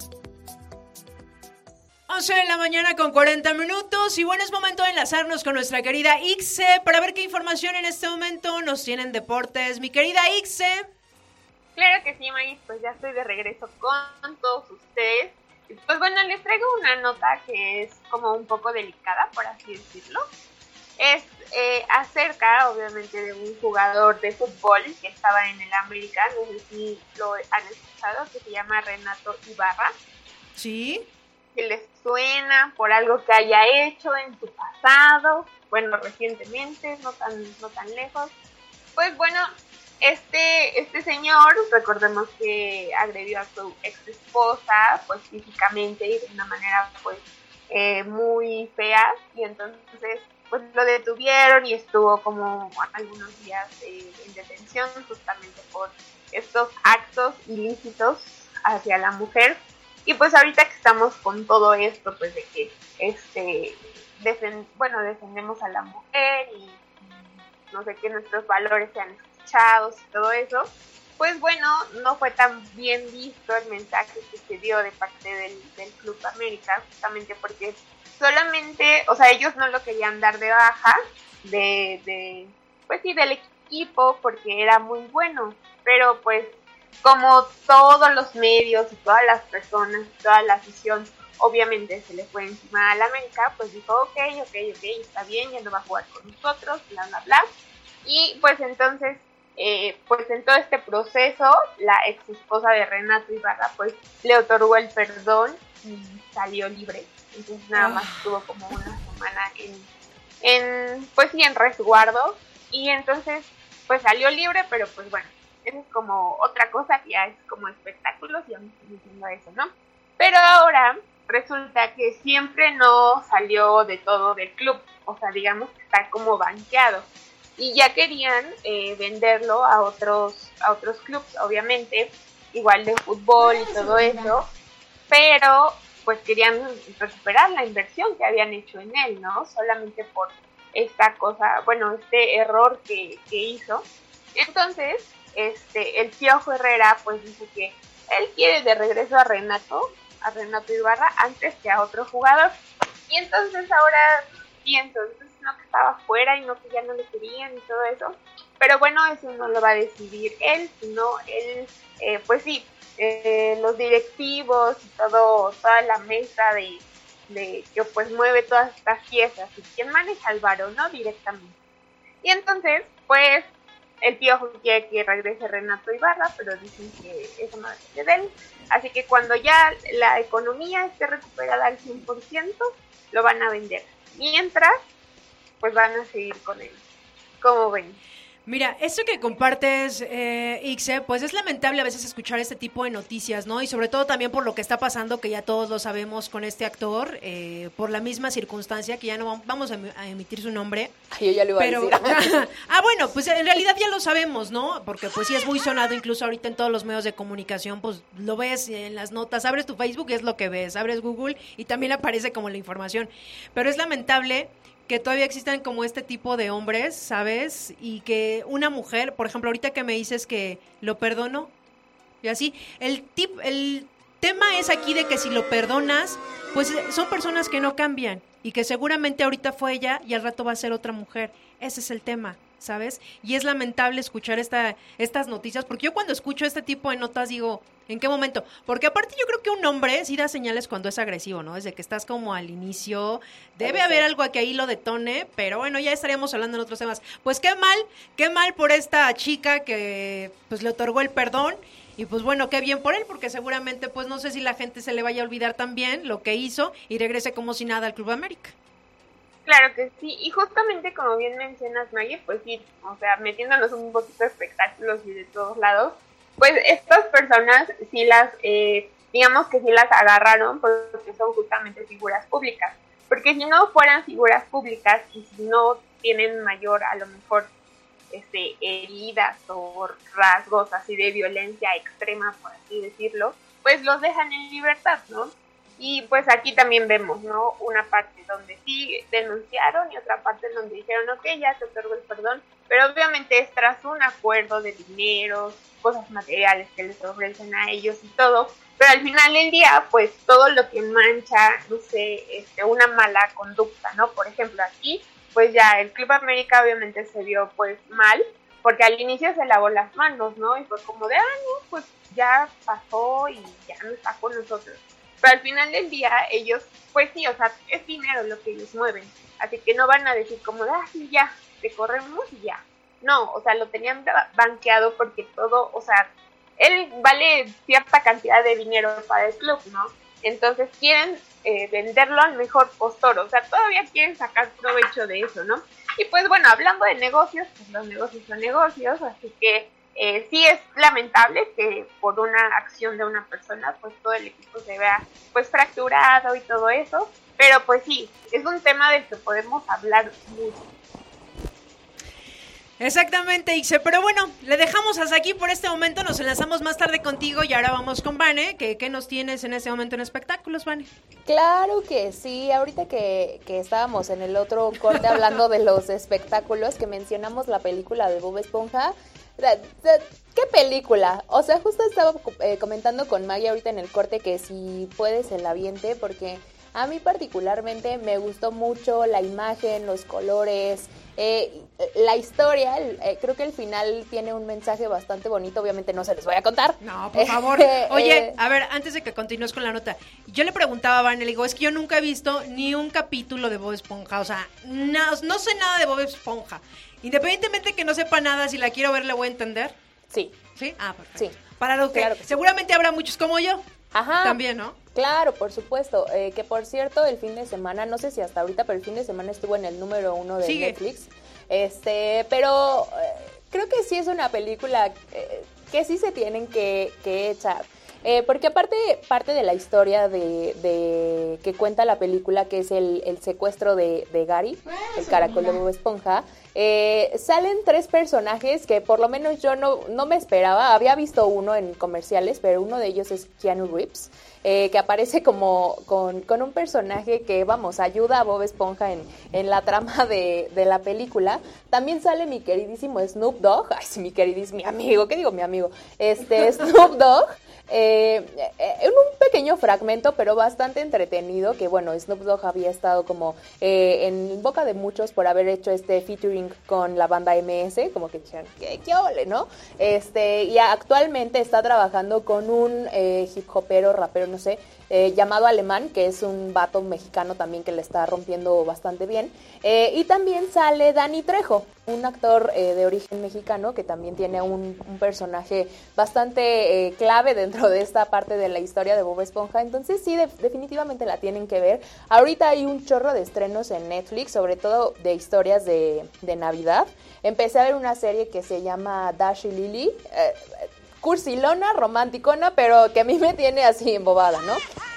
11 de la mañana con 40 minutos y bueno, es momento de enlazarnos con nuestra querida Ixe para ver qué información en este momento nos tienen deportes. Mi querida Ixe. Claro que sí, Maíz, pues ya estoy de regreso con todos ustedes. Pues bueno, les traigo una nota que es como un poco delicada, por así decirlo. Es eh, acerca, obviamente, de un jugador de fútbol que estaba en el América, no sé si lo han escuchado, que se llama Renato Ibarra. Sí que les suena por algo que haya hecho en su pasado, bueno, recientemente, no tan, no tan lejos. Pues bueno, este, este señor, recordemos que agredió a su ex esposa, pues físicamente y de una manera pues eh, muy fea, y entonces pues lo detuvieron y estuvo como algunos días eh, en detención justamente por estos actos ilícitos hacia la mujer y pues ahorita que estamos con todo esto, pues de que, este, bueno, defendemos a la mujer y no sé, que nuestros valores sean escuchados y todo eso, pues bueno, no fue tan bien visto el mensaje que se dio de parte del, del Club América, justamente porque solamente, o sea, ellos no lo querían dar de baja de, de pues sí, del equipo equipo porque era muy bueno, pero pues como todos los medios y todas las personas, toda la afición, obviamente se le fue encima a la América, pues dijo, ok, ok, ok, está bien, ya no va a jugar con nosotros, bla, bla, bla. Y pues entonces, eh, pues en todo este proceso, la ex esposa de Renato Ibarra, pues le otorgó el perdón y salió libre. Entonces nada más ah. estuvo como una semana en, en, pues sí, en resguardo. Y entonces, pues salió libre, pero pues bueno, eso es como otra cosa que ya es como espectáculos y vamos diciendo eso, ¿no? Pero ahora resulta que siempre no salió de todo del club, o sea, digamos que está como banqueado. Y ya querían eh, venderlo a otros, a otros clubes, obviamente, igual de fútbol y todo eso, pero pues querían recuperar la inversión que habían hecho en él, ¿no? Solamente por esta cosa, bueno, este error que, que hizo. Entonces, este, el Piojo Herrera pues dice que él quiere de regreso a Renato, a Renato Ibarra antes que a otro jugador. Y entonces ahora pienso, entonces no que estaba fuera y no que ya no le querían y todo eso. Pero bueno, eso no lo va a decidir él, sino él, eh, pues sí, eh, los directivos y todo, toda la mesa de, de que pues mueve todas estas piezas y quien maneja el varón, ¿no? Directamente. Y entonces, pues el Piojo quiere que regrese Renato Ibarra, pero dicen que eso no depende de él. Así que cuando ya la economía esté recuperada al 100%, lo van a vender. Mientras, pues van a seguir con él. ¿Cómo ven? Mira, esto que compartes, eh, Ixe, pues es lamentable a veces escuchar este tipo de noticias, ¿no? Y sobre todo también por lo que está pasando, que ya todos lo sabemos con este actor, eh, por la misma circunstancia, que ya no vamos a, emitir su nombre. yo ya lo iba a decir. *laughs* ah, bueno, pues en realidad ya lo sabemos, ¿no? Porque pues sí es muy sonado, incluso ahorita en todos los medios de comunicación, pues lo ves en las notas, abres tu Facebook y es lo que ves, abres Google y también aparece como la información. Pero es lamentable que todavía existan como este tipo de hombres, ¿sabes? Y que una mujer, por ejemplo, ahorita que me dices que lo perdono, y así, el tip, el tema es aquí de que si lo perdonas, pues eh, son personas que no cambian y que seguramente ahorita fue ella y al rato va a ser otra mujer. Ese es el tema. ¿Sabes? Y es lamentable escuchar esta, estas noticias, porque yo cuando escucho este tipo de notas digo, ¿en qué momento? Porque aparte yo creo que un hombre sí da señales cuando es agresivo, ¿no? Desde que estás como al inicio, debe haber algo que ahí lo detone, pero bueno, ya estaríamos hablando en otros temas. Pues qué mal, qué mal por esta chica que pues le otorgó el perdón. Y pues bueno, qué bien por él, porque seguramente pues no sé si la gente se le vaya a olvidar también lo que hizo y regrese como si nada al Club América. Claro que sí, y justamente como bien mencionas, Maggie, pues sí, o sea, metiéndonos un poquito espectáculos y de todos lados, pues estas personas sí las, eh, digamos que sí las agarraron porque son justamente figuras públicas. Porque si no fueran figuras públicas y si no tienen mayor, a lo mejor, este, heridas o rasgos así de violencia extrema, por así decirlo, pues los dejan en libertad, ¿no? Y pues aquí también vemos, ¿no? Una parte donde sí denunciaron y otra parte donde dijeron, ok, ya se otorgó el perdón, pero obviamente es tras un acuerdo de dinero, cosas materiales que les ofrecen a ellos y todo, pero al final del día, pues todo lo que mancha, no sé, este, una mala conducta, ¿no? Por ejemplo, aquí, pues ya el Club América obviamente se vio pues mal, porque al inicio se lavó las manos, ¿no? Y fue como de, ah, no, pues ya pasó y ya no está con nosotros. Pero al final del día, ellos, pues sí, o sea, es dinero lo que ellos mueven. Así que no van a decir como, ah, sí, ya, te corremos y ya. No, o sea, lo tenían banqueado porque todo, o sea, él vale cierta cantidad de dinero para el club, ¿no? Entonces quieren eh, venderlo al mejor postor, o sea, todavía quieren sacar provecho de eso, ¿no? Y pues bueno, hablando de negocios, pues los negocios son negocios, así que eh, sí es lamentable que por una acción de una persona pues todo el equipo se vea pues fracturado y todo eso, pero pues sí, es un tema del que podemos hablar mucho. Exactamente, Ixe. Pero bueno, le dejamos hasta aquí por este momento. Nos enlazamos más tarde contigo y ahora vamos con Vane. ¿Qué, qué nos tienes en este momento en espectáculos, Vane? Claro que sí. Ahorita que, que estábamos en el otro corte hablando de los espectáculos, que mencionamos la película de Bob Esponja, ¿Qué película? O sea, justo estaba eh, comentando con Maggie ahorita en el corte que si puedes el aviente, porque A mí particularmente me gustó mucho la imagen, los colores, eh, la historia, eh, creo que el final tiene un mensaje bastante bonito, obviamente no se les voy a contar. No, por favor. *laughs* Oye, a ver, antes de que continúes con la nota, yo le preguntaba a Barney, le digo, es que yo nunca he visto ni un capítulo de Bob Esponja, o sea, no, no sé nada de Bob Esponja. Independientemente que no sepa nada, si la quiero ver, ¿le voy a entender? Sí. ¿Sí? Ah, perfecto. Sí. Para lo que, seguramente habrá muchos como yo. Ajá. También, ¿no? Claro, por supuesto. Eh, que por cierto, el fin de semana, no sé si hasta ahorita, pero el fin de semana estuvo en el número uno de Netflix. Este, pero eh, creo que sí es una película eh, que sí se tienen que, echar. Porque aparte parte de la historia de, que cuenta la película, que es el, secuestro de, Gary, el caracol de Bob Esponja, salen tres personajes que por lo menos yo no, no me esperaba. Había visto uno en comerciales, pero uno de ellos es Keanu Reeves. Eh, que aparece como con, un personaje que, vamos, ayuda a Bob Esponja en, en la trama de, de, la película. También sale mi queridísimo Snoop Dogg, ay, sí, mi queridísimo, mi amigo, ¿qué digo mi amigo? Este, *laughs* Snoop Dogg, eh, eh, en un pequeño fragmento, pero bastante entretenido, que bueno, Snoop Dogg había estado como eh, en boca de muchos por haber hecho este featuring con la banda MS, como que dijeron, qué, qué ole, ¿no? Este, y actualmente está trabajando con un hip hopero, rapero, no sé, eh, llamado Alemán, que es un vato mexicano también que le está rompiendo bastante bien. Eh, y también sale Dani Trejo, un actor eh, de origen mexicano que también tiene un, personaje bastante clave dentro de esta parte de la historia de Bob Esponja. Entonces sí, definitivamente la tienen que ver. Ahorita hay un chorro de estrenos en Netflix, sobre todo de historias de, de Navidad. Empecé a ver una serie que se llama Dash y Lily cursilona, romanticona, pero que a mí me tiene así embobada, ¿no?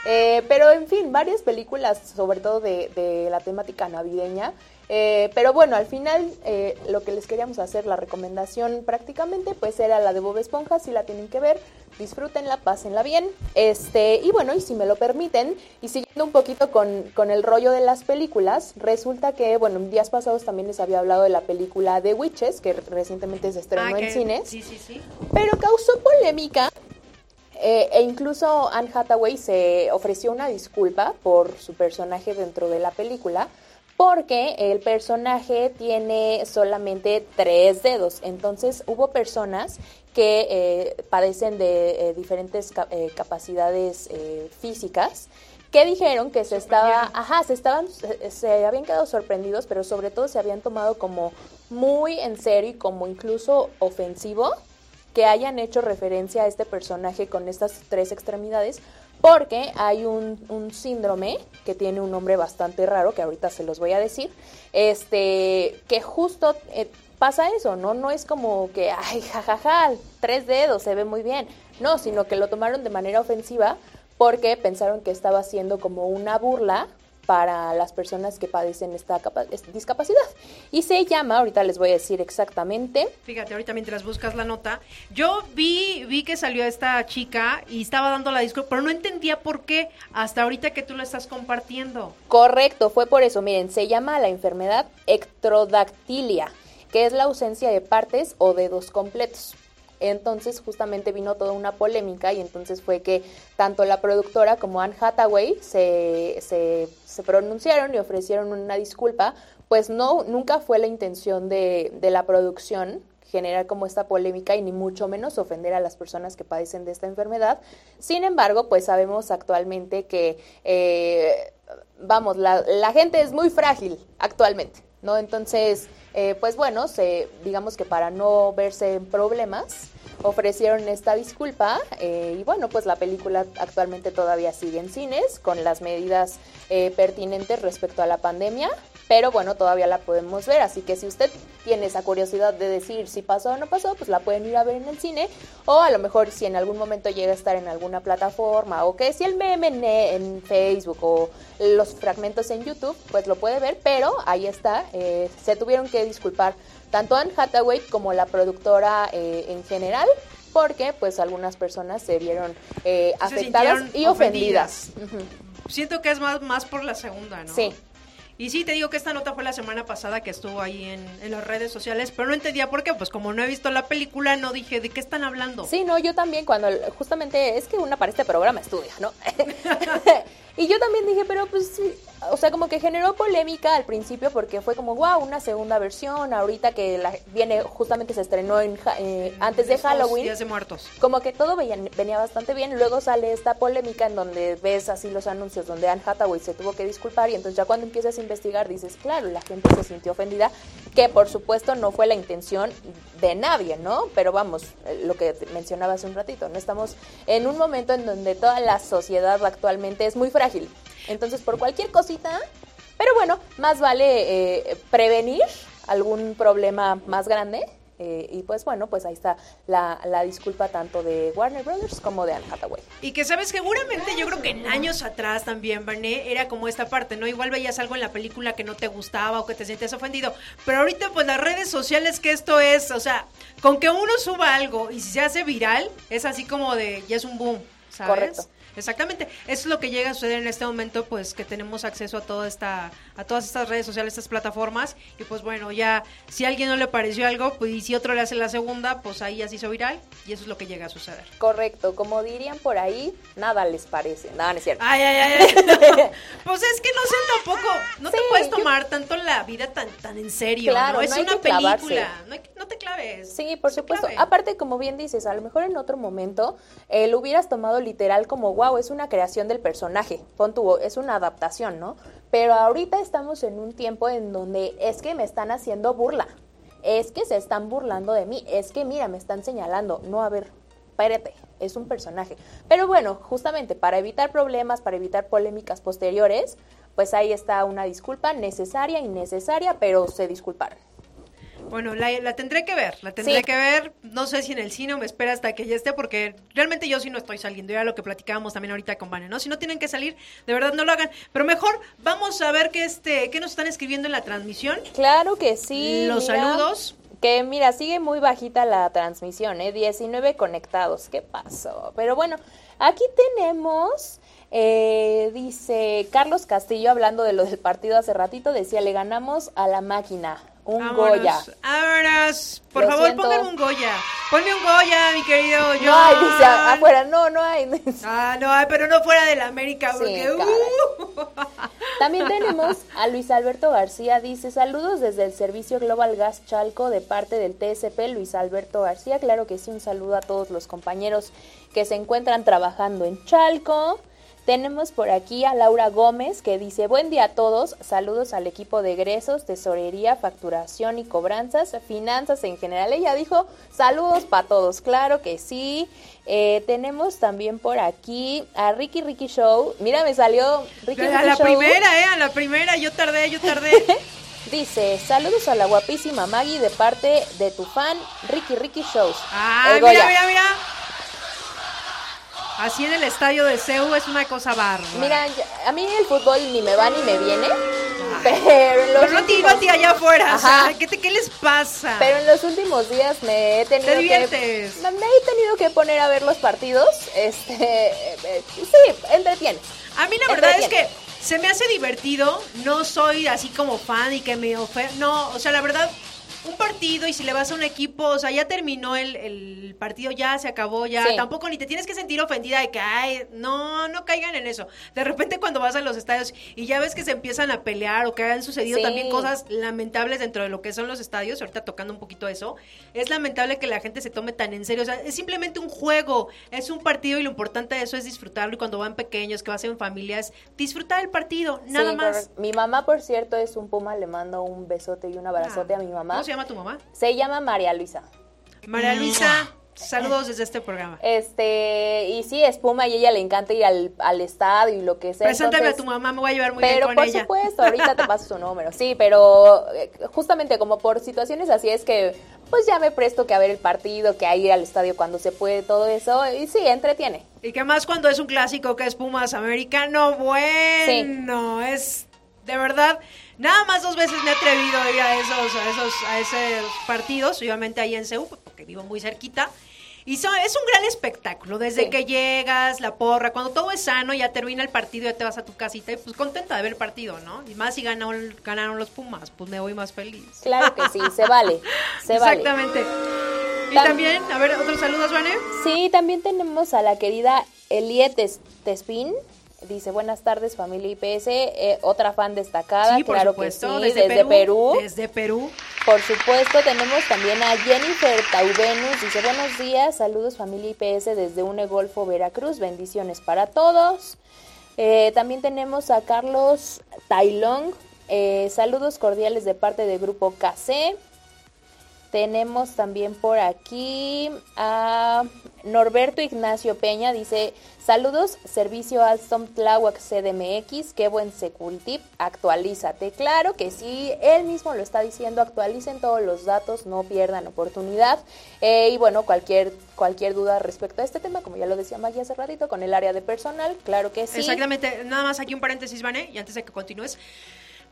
Eh, pero en fin, varias películas, sobre todo de, de la temática navideña, eh, pero bueno, al final eh, lo que les queríamos hacer, la recomendación prácticamente, pues era la de Bob Esponja, si la tienen que ver, disfrútenla, pásenla bien. Este, y bueno, y si me lo permiten, y siguiendo un poquito con, con el rollo de las películas, resulta que, bueno, en días pasados también les había hablado de la película The Witches, que recientemente se estrenó ah, en cines. Sí, sí, sí. Pero causó polémica eh, e incluso Anne Hathaway se ofreció una disculpa por su personaje dentro de la película porque el personaje tiene solamente tres dedos. Entonces hubo personas que eh, padecen de eh, diferentes eh, capacidades físicas que dijeron que se estaba, ajá, se estaban, se, habían quedado sorprendidos, pero sobre todo se habían tomado como muy en serio y como incluso ofensivo que hayan hecho referencia a este personaje con estas tres extremidades, porque hay un, síndrome que tiene un nombre bastante raro, que ahorita se los voy a decir, este, que justo eh, pasa eso, ¿no? No es como que, ay, jajaja, tres dedos, se ve muy bien, no, sino que lo tomaron de manera ofensiva porque pensaron que estaba haciendo como una burla para las personas que padecen esta, discapacidad. Y se llama, ahorita les voy a decir exactamente. Fíjate, ahorita mientras buscas la nota, yo vi, vi que salió esta chica y estaba dando la disculpa, pero no entendía por qué hasta ahorita que tú lo estás compartiendo. Correcto, fue por eso. Miren, se llama la enfermedad ectrodactilia, que es la ausencia de partes o dedos completos. Entonces justamente vino toda una polémica y entonces fue que tanto la productora como Anne Hathaway se, se, se pronunciaron y ofrecieron una disculpa, pues no, nunca fue la intención de, de la producción generar como esta polémica y ni mucho menos ofender a las personas que padecen de esta enfermedad. Sin embargo, pues sabemos actualmente que, eh, vamos, la, la, gente es muy frágil actualmente, ¿no? Entonces, eh, pues bueno, se, digamos que para no verse en problemas, ofrecieron esta disculpa eh, y bueno, pues la película actualmente todavía sigue en cines con las medidas eh, pertinentes respecto a la pandemia, pero bueno, todavía la podemos ver, así que si usted tiene esa curiosidad de decir si pasó o no pasó, pues la pueden ir a ver en el cine o a lo mejor si en algún momento llega a estar en alguna plataforma o que si el meme en, Facebook o los fragmentos en YouTube, pues lo puede ver, pero ahí está, eh, se tuvieron que disculpar tanto Anne Hathaway como la productora eh, en general porque pues algunas personas se vieron eh, afectadas y ofendidas. Siento que es más, más por la segunda, ¿no? Sí. Y sí, te digo que esta nota fue la semana pasada que estuvo ahí en, en, las redes sociales, pero no entendía por qué, pues como no he visto la película, no dije de qué están hablando. Sí, no, yo también cuando justamente es que una para este programa estudia, ¿no? *laughs* Y yo también dije, pero pues sí, o sea, como que generó polémica al principio porque fue como, wow, una segunda versión, ahorita que la, viene, justamente se estrenó en, eh, antes de Halloween. Días de muertos. Como que todo venía, venía bastante bien, luego sale esta polémica en donde ves así los anuncios donde Anne Hathaway se tuvo que disculpar y entonces ya cuando empiezas a investigar dices, claro, la gente se sintió ofendida, que por supuesto no fue la intención de nadie, ¿no? Pero vamos, eh, lo que mencionaba hace un ratito, no estamos en un momento en donde toda la sociedad actualmente es muy frágil. Entonces, por cualquier cosita, pero bueno, más vale eh, prevenir algún problema más grande. Eh, y pues bueno, pues ahí está la, disculpa tanto de Warner Brothers como de Anne Hathaway. Y que sabes, seguramente yo creo que en años atrás también, Barney, era como esta parte, ¿no? Igual veías algo en la película que no te gustaba o que te sientes ofendido. Pero ahorita, pues las redes sociales que esto es, o sea, con que uno suba algo y si se hace viral, es así como de, ya es un boom, ¿sabes? Correcto. Exactamente. Eso es lo que llega a suceder en este momento, pues que tenemos acceso a toda esta, a todas estas redes sociales, estas plataformas. Y pues bueno, ya si a alguien no le pareció algo, pues y si otro le hace la segunda, pues ahí ya se hizo viral. Y eso es lo que llega a suceder. Correcto. Como dirían por ahí, nada les parece. Nada, no es cierto. Ay, ay, ay. *laughs* pues es que no sé tampoco, no te puedes tomar tanto la vida tan, tan en serio. Claro, ¿no? Es una película. No, te claves. Sí, por supuesto. Aparte, como bien dices, a lo mejor en otro momento eh, lo hubieras tomado literal como es una creación del personaje, pon es una adaptación, ¿no? Pero ahorita estamos en un tiempo en donde es que me están haciendo burla, es que se están burlando de mí, es que mira, me están señalando, no, a ver, espérate, es un personaje. Pero bueno, justamente para evitar problemas, para evitar polémicas posteriores, pues ahí está una disculpa necesaria, innecesaria, pero se disculparon. Bueno, la, tendré que ver, la tendré que ver. No sé si en el cine o me espera hasta que ya esté, porque realmente yo sí no estoy saliendo. Ya lo que platicábamos también ahorita con Vane, ¿no? Si no tienen que salir, de verdad no lo hagan. Pero mejor vamos a ver qué, este, qué nos están escribiendo en la transmisión. Claro que sí. Los saludos. Que mira, sigue muy bajita la transmisión, ¿eh? 19 conectados. ¿Qué pasó? Pero bueno, aquí tenemos. Eh, dice Carlos Castillo, hablando de lo del partido hace ratito, decía, le ganamos a la máquina un Goya. Vámonos. Por favor, póngame un Goya. Ponme un Goya, mi querido No hay, dice afuera, no, no hay. Ah, no hay, pero no fuera de la América, porque... Uh. También tenemos *laughs* a Luis Alberto García, dice, saludos desde el Servicio Global Gas Chalco de parte del TSP, Luis Alberto García. Claro que sí, un saludo a todos los compañeros que se encuentran trabajando en Chalco. Tenemos por aquí a Laura Gómez que dice, buen día a todos, saludos al equipo de egresos, tesorería, facturación y cobranzas, finanzas en general. Ella dijo, saludos para todos, claro que sí. Eh, tenemos también por aquí a Ricky Ricky Show. Mira, me salió Ricky Ricky A la primera, eh, a la primera, yo tardé, yo tardé. *laughs* Dice, saludos a la guapísima Maggie de parte de tu fan Ricky Ricky Shows. Ah, mira, mira, mira. Así en el estadio de CEU es una cosa bárbara. Mira, a mí el fútbol ni me va ni me viene. Pero, en los no te a ti allá afuera. O sea, ¿qué, ¿qué, les pasa? Pero en los últimos días me he tenido que. Me he tenido que poner a ver los partidos. Este. Eh, sí, entretiene. A mí la verdad es que se me hace divertido. No soy así como fan y que me ofende. No, o sea, la verdad un partido y si le vas a un equipo, o sea, ya terminó el, el partido, ya se acabó, ya tampoco ni te tienes que sentir ofendida de que, ay, no, no caigan en eso. De repente cuando vas a los estadios y ya ves que se empiezan a pelear o que han sucedido también cosas lamentables dentro de lo que son los estadios, ahorita tocando un poquito eso, es lamentable que la gente se tome tan en serio, o sea, es simplemente un juego, es un partido y lo importante de eso es disfrutarlo y cuando van pequeños, que vas en familias, disfrutar el partido, nada más. Mi mamá, por cierto, es un puma, le mando un besote y un abrazote ah. a mi mamá llama tu mamá? Se llama María Luisa. María Luisa, saludos desde este programa. Este, y sí, espuma y ella le encanta ir al, al estadio y lo que sea. Preséntame a tu mamá, me voy a llevar muy bien con ella. Pero por supuesto, ahorita te *laughs* paso su número. Sí, pero eh, justamente como por situaciones así es que pues ya me presto que a ver el partido, que a ir al estadio cuando se puede, todo eso. Y sí, entretiene. Y que más cuando es un clásico que es Pumas americano, bueno, es de verdad Nada más dos veces me he atrevido a ir a esos, a esos, a esos partidos, obviamente ahí en Seúl, porque vivo muy cerquita. Y es un gran espectáculo, desde que llegas, la porra, cuando todo es sano, ya termina el partido, ya te vas a tu casita y pues contenta de ver el partido, ¿no? Y más si ganaron, ganaron los Pumas, pues me voy más feliz. Claro que sí, se vale, *laughs* se vale. Exactamente. Y también, a ver, otros saludos, Vane. Sí, también tenemos a la querida Eliette Tespin, Dice, buenas tardes familia IPS, eh, otra fan destacada, Sí, por claro supuesto, que sí, desde desde, Perú, Perú. Desde Perú. Por supuesto, tenemos también a Jennifer Taubenus. Dice, buenos días, saludos familia IPS desde UNE Golfo Veracruz, bendiciones para todos. Eh, también tenemos a Carlos Tailong, eh, saludos cordiales de parte del grupo KC. Tenemos también por aquí a Norberto Ignacio Peña, dice, saludos, servicio Alstom Tláhuac CDMX, qué buen security, actualízate. Claro que sí, él mismo lo está diciendo, actualicen todos los datos, no pierdan oportunidad. Eh, y bueno, cualquier, cualquier duda respecto a este tema, como ya lo decía Maggie hace ratito, con el área de personal, claro que sí. Exactamente, nada más aquí un paréntesis, Vane, y antes de que continúes.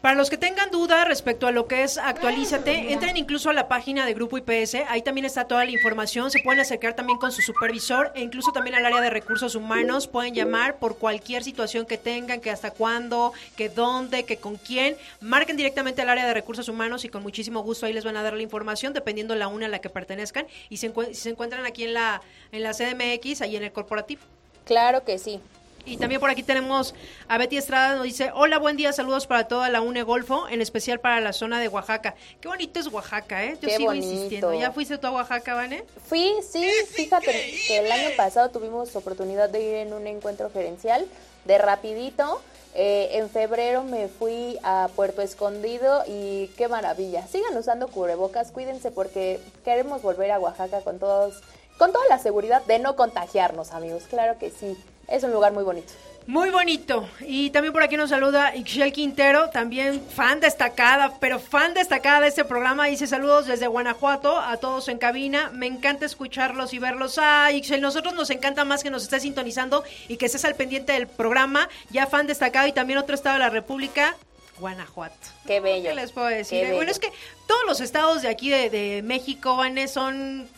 Para los que tengan duda respecto a lo que es Actualízate, entren incluso a la página de Grupo IPS, ahí también está toda la información, se pueden acercar también con su supervisor e incluso también al área de recursos humanos, pueden llamar por cualquier situación que tengan, que hasta cuándo, que dónde, que con quién, marquen directamente al área de recursos humanos y con muchísimo gusto ahí les van a dar la información dependiendo la una a la que pertenezcan y se si se encuentran aquí en la, en la CDMX, ahí en el corporativo. Claro que sí. Y también por aquí tenemos a Betty Estrada, nos dice, hola, buen día, saludos para toda la UNE Golfo, en especial para la zona de Oaxaca. Qué bonito es Oaxaca, ¿eh? Yo Qué sigo bonito. insistiendo. ¿Ya fuiste tú a Oaxaca, Vane? Fui, sí, fíjate que el año pasado tuvimos oportunidad de ir en un encuentro gerencial de rapidito. Eh, en febrero me fui a Puerto Escondido y qué maravilla. Sigan usando cubrebocas, cuídense porque queremos volver a Oaxaca con todos, con toda la seguridad de no contagiarnos, amigos. Claro que sí, es un lugar muy bonito. Muy bonito. Y también por aquí nos saluda Ixchel Quintero, también fan destacada, pero fan destacada de este programa. Dice saludos desde Guanajuato a todos en cabina. Me encanta escucharlos y verlos. Ah, Ixchel, nosotros nos encanta más que nos estés sintonizando y que estés al pendiente del programa. Ya fan destacado y también otro estado de la República, Guanajuato. Qué bello. ¿Qué les puedo decir? Eh, Bueno, es que todos los estados de aquí de, de México, Vanes, son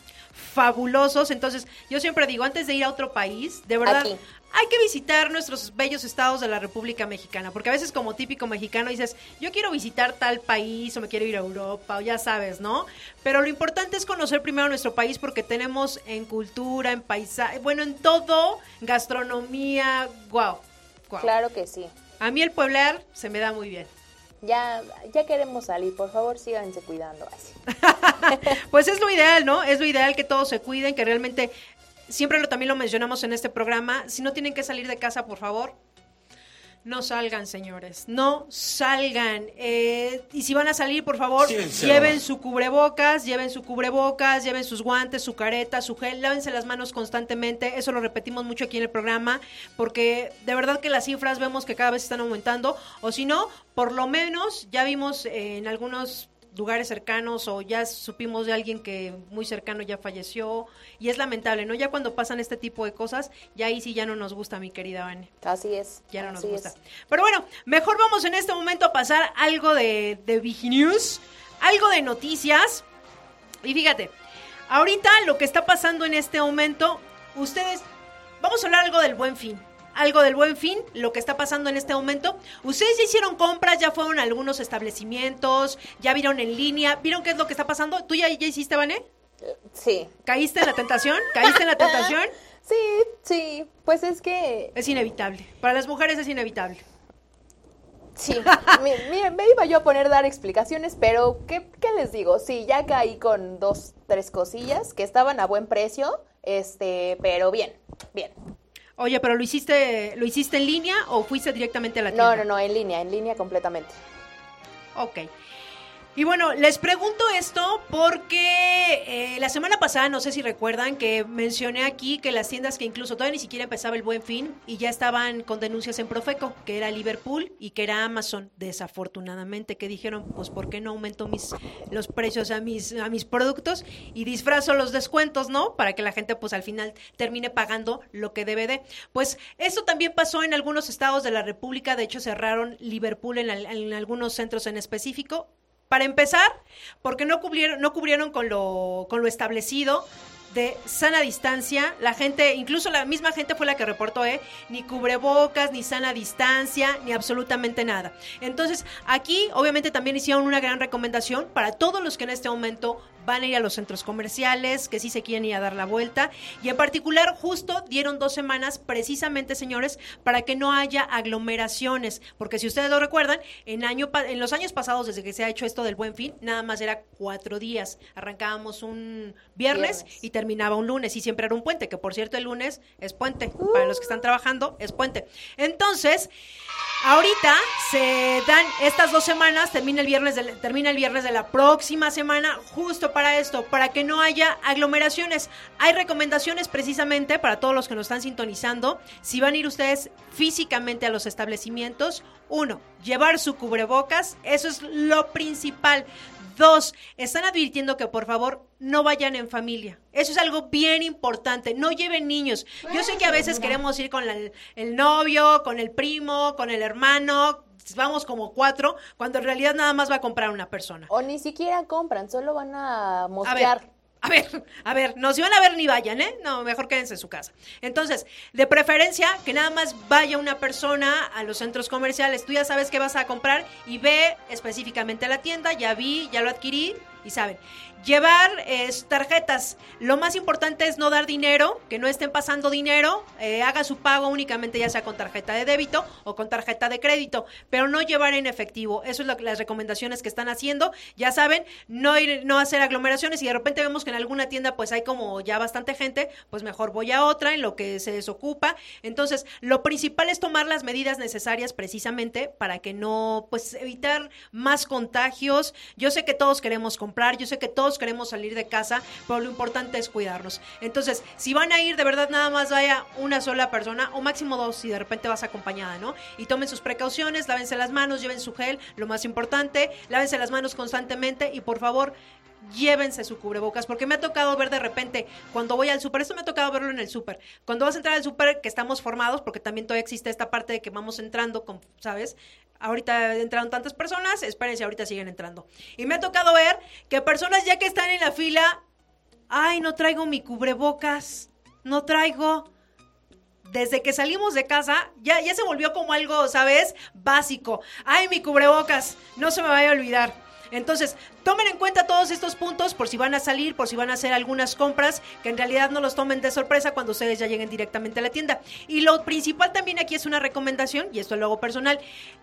fabulosos. Entonces, yo siempre digo, antes de ir a otro país, de verdad, Aquí. Hay que visitar nuestros bellos estados de la República Mexicana. Porque a veces como típico mexicano dices, yo quiero visitar tal país o me quiero ir a Europa o ya sabes, ¿no? Pero lo importante es conocer primero nuestro país porque tenemos en cultura, en paisaje, bueno, en todo, gastronomía, wow. Claro que sí. A mí el pueblar se me da muy bien. Ya, ya queremos salir, por favor síganse cuidando así. *laughs* Pues es lo ideal, ¿no? Es lo ideal que todos se cuiden, que realmente, siempre lo también lo mencionamos en este programa, si no tienen que salir de casa, por favor, no salgan, señores, no salgan. Eh, y si van a salir, por favor, Ciencia. lleven su cubrebocas, lleven su cubrebocas, lleven sus guantes, su careta, su gel, lávense las manos constantemente. Eso lo repetimos mucho aquí en el programa, porque de verdad que las cifras vemos que cada vez están aumentando. O si no, por lo menos ya vimos eh, en algunos lugares cercanos o ya supimos de alguien que muy cercano ya falleció y es lamentable, ¿no? Ya cuando pasan este tipo de cosas, ya ahí sí ya no nos gusta, mi querida Vane. Así es. Ya no nos gusta. es. Pero bueno, mejor vamos en este momento a pasar algo de, de Viginews, algo de noticias. Y fíjate, ahorita lo que está pasando en este momento, ustedes, vamos a hablar algo del buen fin. Algo del buen fin, lo que está pasando en este momento. Ustedes ya hicieron compras, ya fueron a algunos establecimientos, ya vieron en línea, vieron qué es lo que está pasando. ¿Tú ya, ya hiciste, Vané? Sí. ¿Caíste en la tentación? ¿Caíste en la tentación? *laughs* Sí, sí, pues es que... Es inevitable. Para las mujeres es inevitable. Sí, *laughs* mi- mira, me iba yo a poner a dar explicaciones, pero ¿qué, qué les digo? Sí, ya caí con dos, tres cosillas que estaban a buen precio, este, pero bien, bien. Oye, pero lo hiciste, lo hiciste en línea o fuiste directamente a la tienda? No, no, no, en línea, en línea completamente. Ok. Y bueno, les pregunto esto porque eh, la semana pasada, no sé si recuerdan, que mencioné aquí que las tiendas que incluso todavía ni siquiera empezaba el buen fin y ya estaban con denuncias en Profeco, que era Liverpool y que era Amazon, desafortunadamente, que dijeron, pues, ¿por qué no aumento mis, los precios a mis, a mis productos y disfrazo los descuentos, ¿no? Para que la gente, pues, al final termine pagando lo que debe de. Pues, esto también pasó en algunos estados de la República, de hecho, cerraron Liverpool en, al- en algunos centros en específico. Para empezar, porque no cubrieron, no cubrieron con lo, con lo establecido de sana distancia. La gente, incluso la misma gente fue la que reportó, ¿eh? Ni cubrebocas, ni sana distancia, ni absolutamente nada. Entonces, aquí obviamente también hicieron una gran recomendación para todos los que en este momento van a ir a los centros comerciales, que sí se quieren ir a dar la vuelta. Y en particular, justo dieron dos semanas precisamente, señores, para que no haya aglomeraciones. Porque si ustedes lo recuerdan, en, año, en los años pasados, desde que se ha hecho esto del buen fin, nada más era cuatro días. Arrancábamos un viernes, y terminaba un lunes y siempre era un puente, que por cierto el lunes es puente. Para los que están trabajando, es puente. Entonces, ahorita se dan estas dos semanas, termina el viernes de, termina el viernes de la próxima semana, justo para esto, para que no haya aglomeraciones. Hay recomendaciones precisamente para todos los que nos están sintonizando. Si van a ir ustedes físicamente a los establecimientos, uno, llevar su cubrebocas, eso es lo principal. Dos, están advirtiendo que por favor no vayan en familia. Eso es algo bien importante. No lleven niños. Yo sé que a veces queremos ir con el novio, con el primo, con el hermano, vamos como cuatro, cuando en realidad nada más va a comprar una persona. O ni siquiera compran, solo van a mostrar. A ver, a ver, no si van a ver ni vayan, ¿eh? No, mejor quédense en su casa. Entonces, de preferencia, que nada más vaya una persona a los centros comerciales. Tú ya sabes qué vas a comprar y ve específicamente a la tienda, ya vi, ya lo adquirí y saben. Llevar tarjetas. Lo más importante es no dar dinero, que no estén pasando dinero. Eh, haga su pago únicamente ya sea con tarjeta de débito o con tarjeta de crédito, pero no llevar en efectivo. Eso es lo, las recomendaciones que están haciendo. Ya saben, no ir, no hacer aglomeraciones y de repente vemos que en alguna tienda pues hay como ya bastante gente, pues mejor voy a otra en lo que se desocupa. Entonces, lo principal es tomar las medidas necesarias precisamente para que no, pues evitar más contagios. Yo sé que todos queremos yo sé que todos queremos salir de casa, pero lo importante es cuidarnos. Entonces, si van a ir, de verdad nada más vaya una sola persona o máximo dos si de repente vas acompañada, ¿no? Y tomen sus precauciones, lávense las manos, lleven su gel, lo más importante, lávense las manos constantemente y por favor llévense su cubrebocas, porque me ha tocado ver de repente, cuando voy al súper, esto me ha tocado verlo en el súper, cuando vas a entrar al súper que estamos formados, porque también todavía existe esta parte de que vamos entrando, con, ¿sabes? Ahorita entraron tantas personas, espérense, ahorita siguen entrando. Y me ha tocado ver que personas ya que están en la fila, ay, no traigo mi cubrebocas, no traigo. Desde que salimos de casa, ya, ya se volvió como algo, ¿sabes? Básico. Ay, mi cubrebocas, no se me vaya a olvidar. Entonces, tomen en cuenta todos estos puntos por si van a salir, por si van a hacer algunas compras, que en realidad no los tomen de sorpresa cuando ustedes ya lleguen directamente a la tienda. Y lo principal también aquí es una recomendación, y esto es luego personal.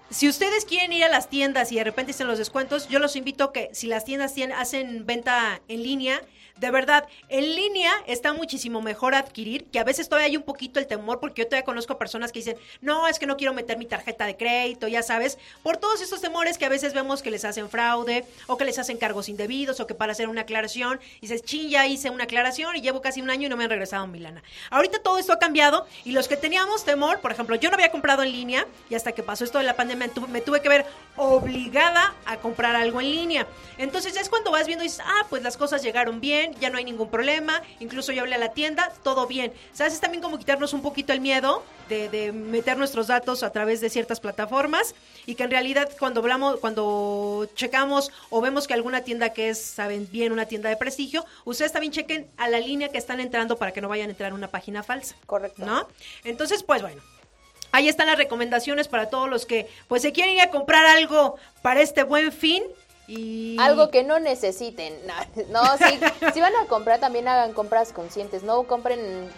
Si ustedes quieren ir a las tiendas y de repente estén los descuentos, yo los invito que si las tiendas tienen, hacen venta en línea, de verdad, en línea está muchísimo mejor adquirir, que a veces todavía hay un poquito el temor, porque yo todavía conozco personas que dicen, no, es que no quiero meter mi tarjeta de crédito, ya sabes, por todos estos temores que a veces vemos que les hacen fraude, o que les hacen cargos indebidos, o que para hacer una aclaración, dices, chin, ya hice una aclaración y llevo casi un año y no me han regresado mi lana. Ahorita todo esto ha cambiado, y los que teníamos temor, por ejemplo, yo no había comprado en línea, y hasta que pasó esto de la pandemia me tuve que ver obligada a comprar algo en línea. Entonces ya es cuando vas viendo y dices, ah, pues las cosas llegaron bien, ya no hay ningún problema, incluso yo hablé a la tienda, todo bien. ¿Sabes? Es también como quitarnos un poquito el miedo de, meter nuestros datos a través de ciertas plataformas y que en realidad cuando hablamos, cuando checamos o vemos que alguna tienda que es, saben bien, una tienda de prestigio, ustedes también chequen a la línea que están entrando para que no vayan a entrar a una página falsa. Correcto. ¿No? Entonces, pues bueno. Ahí están las recomendaciones para todos los que pues se quieren ir a comprar algo para este buen fin algo que no necesiten. *laughs* No, si, van a comprar, también hagan compras conscientes. No compren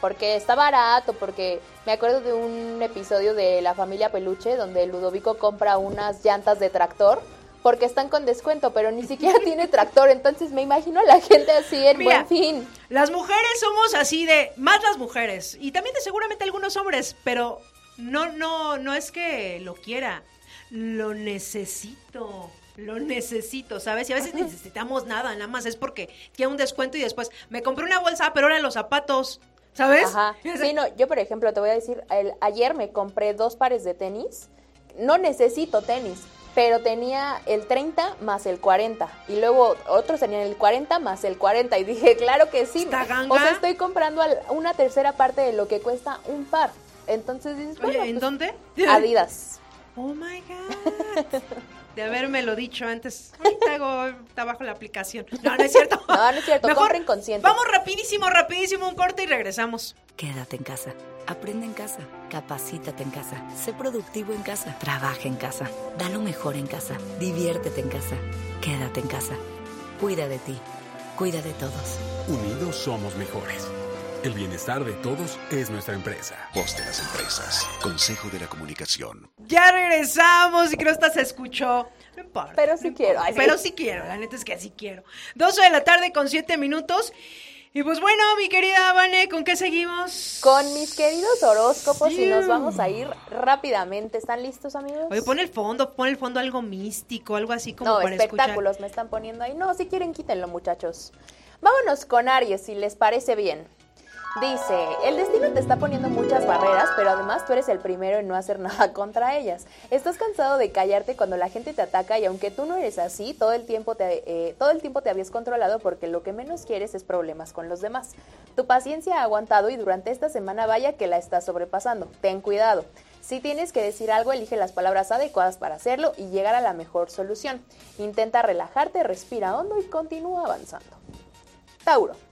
porque está barato, porque me acuerdo de un episodio de La Familia Peluche donde Ludovico compra unas llantas de tractor porque están con descuento, pero ni siquiera *laughs* tiene tractor, entonces me imagino a la gente así en buen fin. Las mujeres somos así de, más las mujeres, y también de seguramente algunos hombres, pero no, no, no es que lo quiera, lo necesito lo necesito, ¿sabes? Y a veces necesitamos nada, nada más es porque tiene un descuento y después me compré una bolsa, pero ahora los zapatos, ¿sabes? Ajá. *laughs* Sí, no, yo por ejemplo te voy a decir, el, ayer me compré dos pares de tenis, no necesito tenis, pero tenía el 30 más el 40 y luego otros tenían el 40 más el 40 y dije, claro que sí. O sea, estoy comprando una tercera parte de lo que cuesta un par. Entonces dices, Oye, ¿en pues, dónde? Adidas. *laughs* Oh my god. De haberme lo dicho antes. Ahorita hago, está bajo la aplicación. No, no es cierto. *laughs* No, no es cierto. Mejor inconsciente. Vamos rapidísimo, rapidísimo, un corte y regresamos. Quédate en casa. Aprende en casa. Capacítate en casa. Sé productivo en casa. Trabaja en casa. Da lo mejor en casa. Diviértete en casa. Quédate en casa. Cuida de ti. Cuida de todos. Unidos somos mejores. El bienestar de todos es nuestra empresa. Voz de las empresas. Consejo de la Comunicación. Ya regresamos y creo que se escuchó. No importa. Pero sí quiero. Pero sí quiero, la neta es que sí quiero. 12 de la tarde con 7 minutos. Y pues bueno, mi querida Vane, ¿con qué seguimos? Con mis queridos horóscopos y nos vamos a ir rápidamente. ¿Están listos, amigos? Oye, pon el fondo, pon el fondo algo místico, algo así como no, para espectáculos me están poniendo ahí. No, si quieren, quítenlo, muchachos. Vámonos con Aries, si les parece bien. Dice, el destino te está poniendo muchas barreras, pero además tú eres el primero en no hacer *laughs* nada contra ellas. Estás cansado de callarte cuando la gente te ataca y aunque tú no eres así, todo el tiempo te, eh, todo el tiempo te habías controlado porque lo que menos quieres es problemas con los demás. Tu paciencia ha aguantado y durante esta semana vaya que la estás sobrepasando. Ten cuidado. Si tienes que decir algo, elige las palabras adecuadas para hacerlo y llegar a la mejor solución. Intenta relajarte, respira hondo y continúa avanzando. Tauro.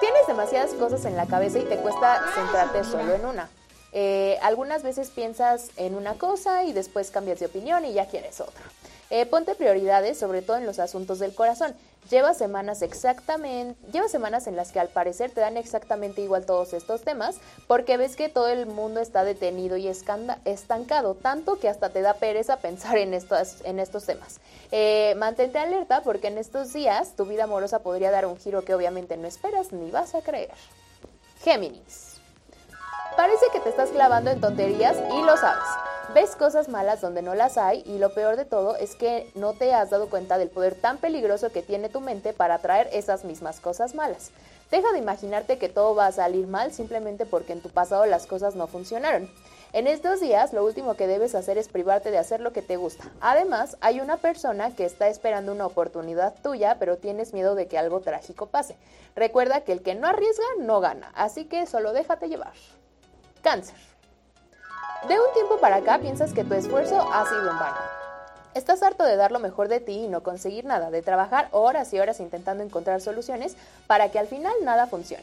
Tienes demasiadas cosas en la cabeza y te cuesta centrarte solo en una. Eh, algunas veces piensas en una cosa y después cambias de opinión y ya quieres otra. Eh, ponte prioridades, sobre todo en los asuntos del corazón. Lleva semanas exactamente, lleva semanas en las que al parecer te dan exactamente igual todos estos temas, porque ves que todo el mundo está detenido y estancado, tanto que hasta te da pereza pensar en estos, en estos temas. Eh, mantente alerta porque en estos días tu vida amorosa podría dar un giro que obviamente no esperas ni vas a creer. Géminis. Parece que te estás clavando en tonterías y lo sabes. Ves cosas malas donde no las hay y lo peor de todo es que no te has dado cuenta del poder tan peligroso que tiene tu mente para atraer esas mismas cosas malas. Deja de imaginarte que todo va a salir mal simplemente porque en tu pasado las cosas no funcionaron. En estos días lo último que debes hacer es privarte de hacer lo que te gusta. Además, hay una persona que está esperando una oportunidad tuya, pero tienes miedo de que algo trágico pase. Recuerda que el que no arriesga no gana, así que solo déjate llevar. Cáncer. De un tiempo para acá piensas que tu esfuerzo ha sido en vano. Estás harto de dar lo mejor de ti y no conseguir nada, de trabajar horas y horas intentando encontrar soluciones para que al final nada funcione.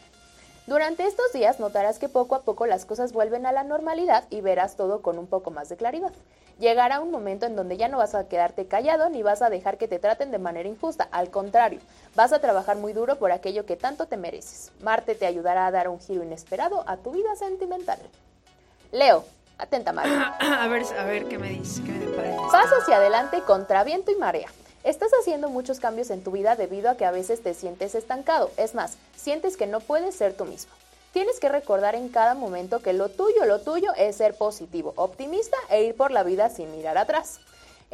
Durante estos días notarás que poco a poco las cosas vuelven a la normalidad y verás todo con un poco más de claridad. Llegará un momento en donde ya no vas a quedarte callado ni vas a dejar que te traten de manera injusta, al contrario, vas a trabajar muy duro por aquello que tanto te mereces. Marte te ayudará a dar un giro inesperado a tu vida sentimental. Leo, atenta Mario. *clears throat* A ver, a ver qué me dice, qué me parece. Vas hacia adelante contra viento y marea. Estás haciendo muchos cambios en tu vida debido a que a veces te sientes estancado. Es más, sientes que no puedes ser tú mismo. Tienes que recordar en cada momento que lo tuyo, lo tuyo es ser positivo, optimista e ir por la vida sin mirar atrás.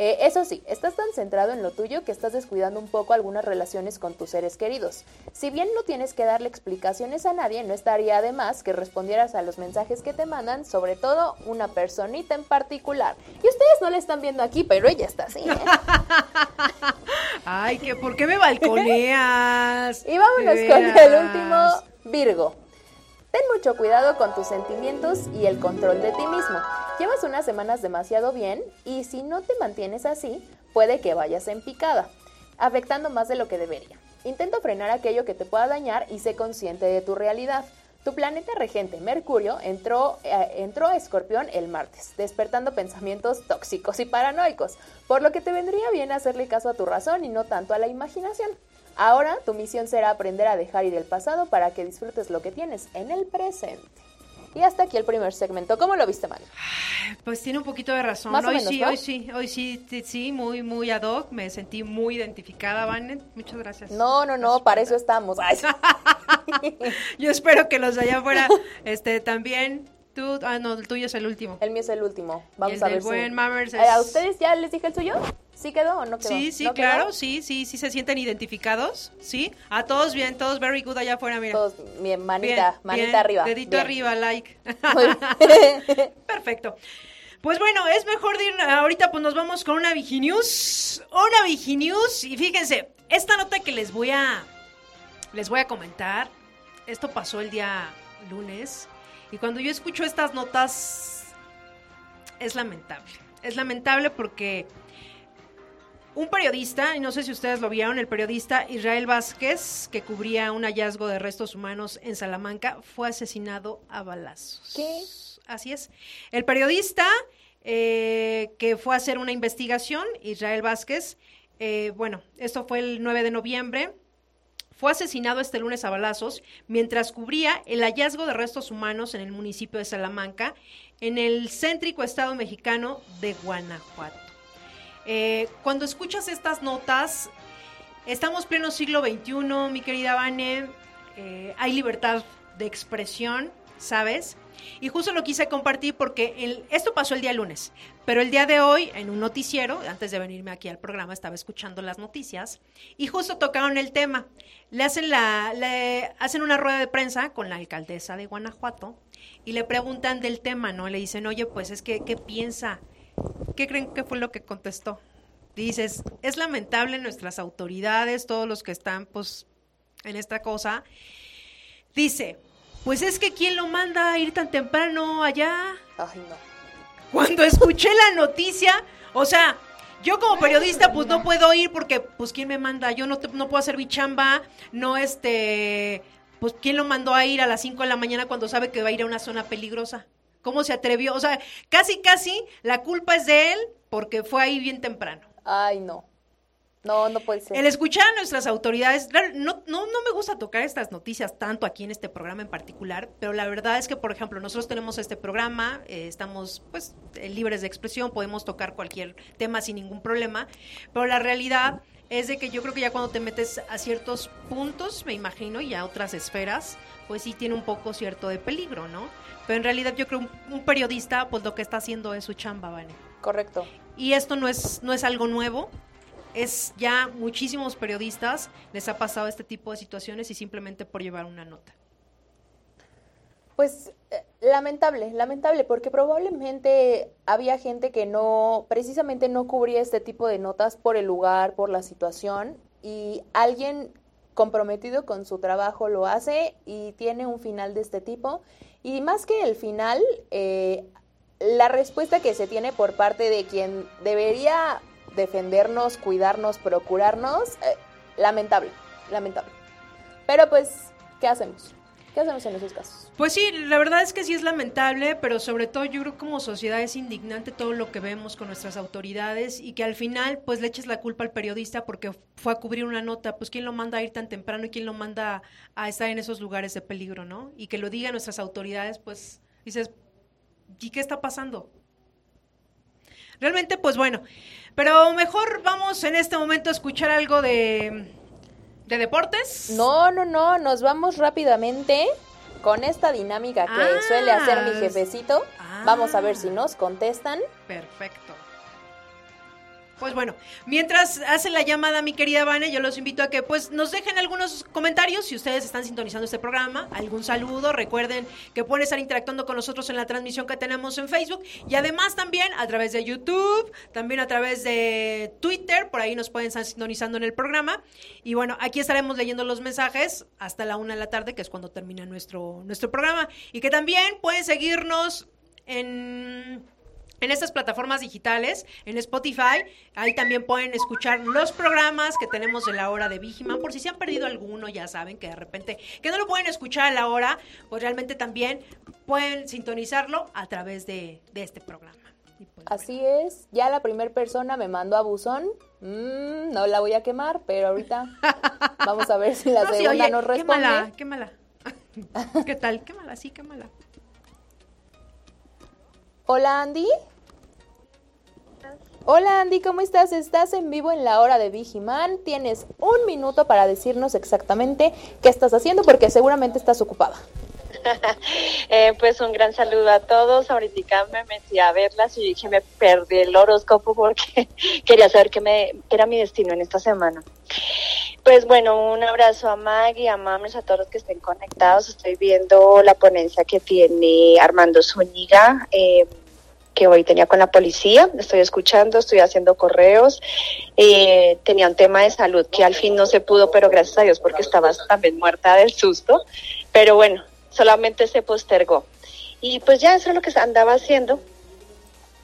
Eh, eso sí, estás tan centrado en lo tuyo que estás descuidando un poco algunas relaciones con tus seres queridos. Si bien no tienes que darle explicaciones a nadie, no estaría de más que respondieras a los mensajes que te mandan, sobre todo una personita en particular. Y ustedes no la están viendo aquí, pero ella está así. ¿eh? *laughs* Ay, que ¿por qué me balconeas? *laughs* y vámonos con el último Virgo. Ten mucho cuidado con tus sentimientos y el control de ti mismo. Llevas unas semanas demasiado bien y si no te mantienes así, puede que vayas en picada, afectando más de lo que debería. Intenta frenar aquello que te pueda dañar y sé consciente de tu realidad. Tu planeta regente, Mercurio, entró, eh, entró a Escorpión el martes, despertando pensamientos tóxicos y paranoicos, por lo que te vendría bien hacerle caso a tu razón y no tanto a la imaginación. Ahora tu misión será aprender a dejar ir el pasado para que disfrutes lo que tienes en el presente. Y hasta aquí el primer segmento. ¿Cómo lo viste, mal? Pues tiene un poquito de razón. hoy sí, hoy sí, hoy sí, sí, muy, muy ad hoc. Me sentí muy identificada, Vanet. Muchas gracias. No, no, no, para eso estamos. *laughs* Yo espero que los de allá afuera este, también Ah, no, el tuyo es el último. El mío es el último. Vamos a ver. buen Mammers eh, ¿A ustedes ya les dije el suyo? ¿Sí quedó o no quedó? Sí, sí, claro, sí, sí, sí se sienten identificados, ¿sí? A todos bien, todos very good allá afuera, mira. Todos bien, manita, manita arriba. Dedito arriba, like. *laughs* Perfecto. Pues bueno, es mejor ir ahorita pues nos vamos con una Viginews, una Viginews y fíjense, esta nota que les voy a les voy a comentar, esto pasó el día lunes y cuando yo escucho estas notas, es lamentable. Es lamentable porque un periodista, y no sé si ustedes lo vieron, el periodista Israel Vázquez, que cubría un hallazgo de restos humanos en Salamanca, fue asesinado a balazos. ¿Qué? Así es. El periodista eh, que fue a hacer una investigación, Israel Vázquez, eh, bueno, esto fue el 9 de noviembre, fue asesinado este lunes a balazos mientras cubría el hallazgo de restos humanos en el municipio de Salamanca, en el céntrico estado mexicano de Guanajuato. Eh, cuando escuchas estas notas, estamos pleno siglo XXI, mi querida Vane, eh, hay libertad de expresión, ¿sabes? Y justo lo quise compartir porque esto pasó el día lunes, pero el día de hoy en un noticiero, antes de venirme aquí al programa, estaba escuchando las noticias y justo tocaron el tema. Le hacen, la, hacen una rueda de prensa con la alcaldesa de Guanajuato y le preguntan del tema, ¿no? Le dicen, oye, pues es que, ¿qué piensa? ¿Qué creen que fue lo que contestó? Dices, es lamentable nuestras autoridades, todos los que están, pues, en esta cosa. Dice, pues es que ¿quién lo manda a ir tan temprano allá? Ay, no. Cuando escuché la noticia, o sea, yo como periodista pues no puedo ir porque pues quién me manda, yo no, no puedo hacer mi chamba, no este, pues quién lo mandó a ir a las 5 de la mañana cuando sabe que va a ir a una zona peligrosa. ¿Cómo se atrevió? O sea, casi casi la culpa es de él porque fue ahí bien temprano. Ay, no. No, no puede ser. El escuchar a nuestras autoridades, no, no, no me gusta tocar estas noticias tanto aquí en este programa en particular, pero la verdad es que, por ejemplo, nosotros tenemos este programa, eh, estamos pues eh, libres de expresión, podemos tocar cualquier tema sin ningún problema, pero la realidad es de que yo creo que ya cuando te metes a ciertos puntos, me imagino, y a otras esferas, pues sí tiene un poco cierto de peligro, ¿no? Pero en realidad yo creo un, un periodista, pues lo que está haciendo es su chamba, ¿vale? Correcto. Y esto no es, no es algo nuevo, es ya muchísimos periodistas les ha pasado este tipo de situaciones y simplemente por llevar una nota. Pues eh, lamentable, lamentable, porque probablemente había gente que no, precisamente no cubría este tipo de notas por el lugar, por la situación, y alguien comprometido con su trabajo lo hace y tiene un final de este tipo. Y más que el final, eh, la respuesta que se tiene por parte de quien debería defendernos, cuidarnos, procurarnos, eh, lamentable, lamentable. Pero pues, ¿qué hacemos? ¿Qué hacemos en esos casos? Pues sí, la verdad es que sí es lamentable, pero sobre todo yo creo que como sociedad es indignante todo lo que vemos con nuestras autoridades y que al final pues le eches la culpa al periodista porque fue a cubrir una nota, pues quién lo manda a ir tan temprano y quién lo manda a estar en esos lugares de peligro, ¿no? Y que lo digan nuestras autoridades, pues dices, ¿y qué está pasando? Realmente, pues bueno, pero mejor vamos en este momento a escuchar algo de, de deportes. No, no, no, nos vamos rápidamente con esta dinámica que Ah. suele hacer mi jefecito. Vamos a ver si nos contestan. Perfecto. Pues bueno, mientras hace la llamada mi querida Vane, yo los invito a que pues nos dejen algunos comentarios. Si ustedes están sintonizando este programa, algún saludo, recuerden que pueden estar interactuando con nosotros en la transmisión que tenemos en Facebook. Y además también a través de YouTube, también a través de Twitter, por ahí nos pueden estar sintonizando en el programa. Y bueno, aquí estaremos leyendo los mensajes hasta la una de la tarde, que es cuando termina nuestro, nuestro programa. Y que también pueden seguirnos en en estas plataformas digitales, en Spotify, ahí también pueden escuchar los programas que tenemos de la hora de Vigiman, por si se han perdido alguno, ya saben que de repente, que no lo pueden escuchar a la hora, pues realmente también pueden sintonizarlo a través de, de este programa. Pues, Así es, ya la primera persona me mandó a buzón. Mm, no la voy a quemar, pero ahorita *laughs* vamos a ver si la no, sí, segunda oye, nos responde. Quémala, quémala. *laughs* ¿Qué tal? Quémala, sí, quémala. Hola Andy. Hola Andy, ¿cómo estás? Estás en vivo en la hora de Vigiman. Tienes un minuto para decirnos exactamente qué estás haciendo porque seguramente estás ocupada. *laughs* Eh, pues un gran saludo a todos. Ahorita me metí a verlas y dije me perdí el horóscopo porque *laughs* quería saber qué, me, qué era mi destino en esta semana. Pues bueno, un abrazo a Maggie, a Mames, a todos los que estén conectados. Estoy viendo la ponencia que tiene Armando Zúñiga, eh, que hoy tenía con la policía. Estoy escuchando, estoy haciendo correos. Eh, tenía un tema de salud que al fin no se pudo, pero gracias a Dios porque estaba también muerta del susto. Pero bueno, solamente se postergó. Y pues ya eso es lo que andaba haciendo.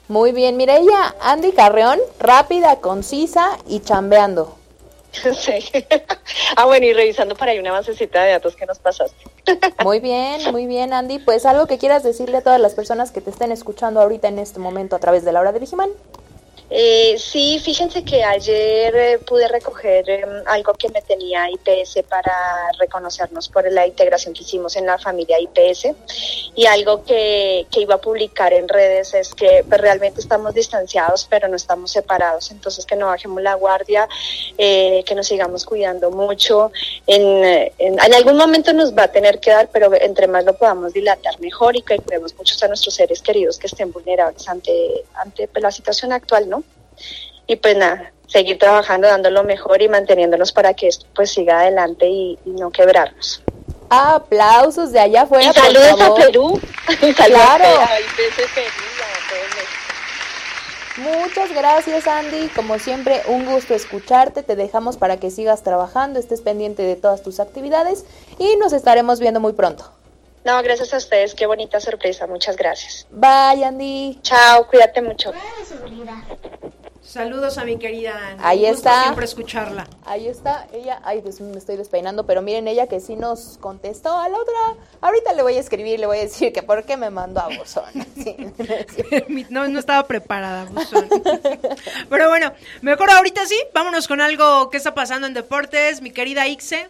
Muy bien, Mireya, Andy Carreón, rápida, concisa y chambeando. *laughs* Sí. ah, bueno, y revisando para ahí una basecita de datos que nos pasaste. *laughs* Muy bien, muy bien, Andy. Pues algo que quieras decirle a todas las personas que te estén escuchando ahorita en este momento a través de la hora de Vigiman. Eh, sí, fíjense que ayer eh, pude recoger em, algo que me tenía IPS para reconocernos por la integración que hicimos en la familia IPS y algo que, que iba a publicar en redes es que pues, realmente estamos distanciados pero no estamos separados, entonces que no bajemos la guardia, eh, que nos sigamos cuidando mucho. En, en, en, algún momento nos va a tener que dar, pero entre más lo podamos dilatar mejor y que cuidemos mucho a nuestros seres queridos que estén vulnerables ante, ante pues, la situación actual, ¿no? Y pues nada, seguir trabajando, dando lo mejor y manteniéndonos para que esto pues siga adelante y, y no quebrarnos. Aplausos de allá afuera. Y *laughs* saludos a Perú. claro. A Muchas gracias Andy, como siempre un gusto escucharte, te dejamos para que sigas trabajando, estés pendiente de todas tus actividades y nos estaremos viendo muy pronto. No, gracias a ustedes, qué bonita sorpresa, muchas gracias. Bye Andy. Chao, cuídate mucho. Saludos a mi querida. Ahí Un está. Siempre escucharla. Ahí está ella. Ay, Dios me estoy despeinando, pero miren ella que sí nos contestó a la otra. Ahorita le voy a escribir, le voy a decir que por qué me mandó a buzón. *laughs* Sí. *laughs* no, no estaba preparada, buzón. *laughs* pero bueno, mejor ahorita sí. Vámonos con algo que está pasando en deportes, mi querida Ixe.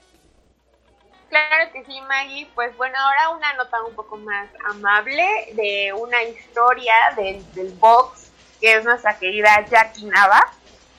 Claro que sí, Maggie. Pues bueno, ahora una nota un poco más amable de una historia del, del box que es nuestra querida Jackie Nava.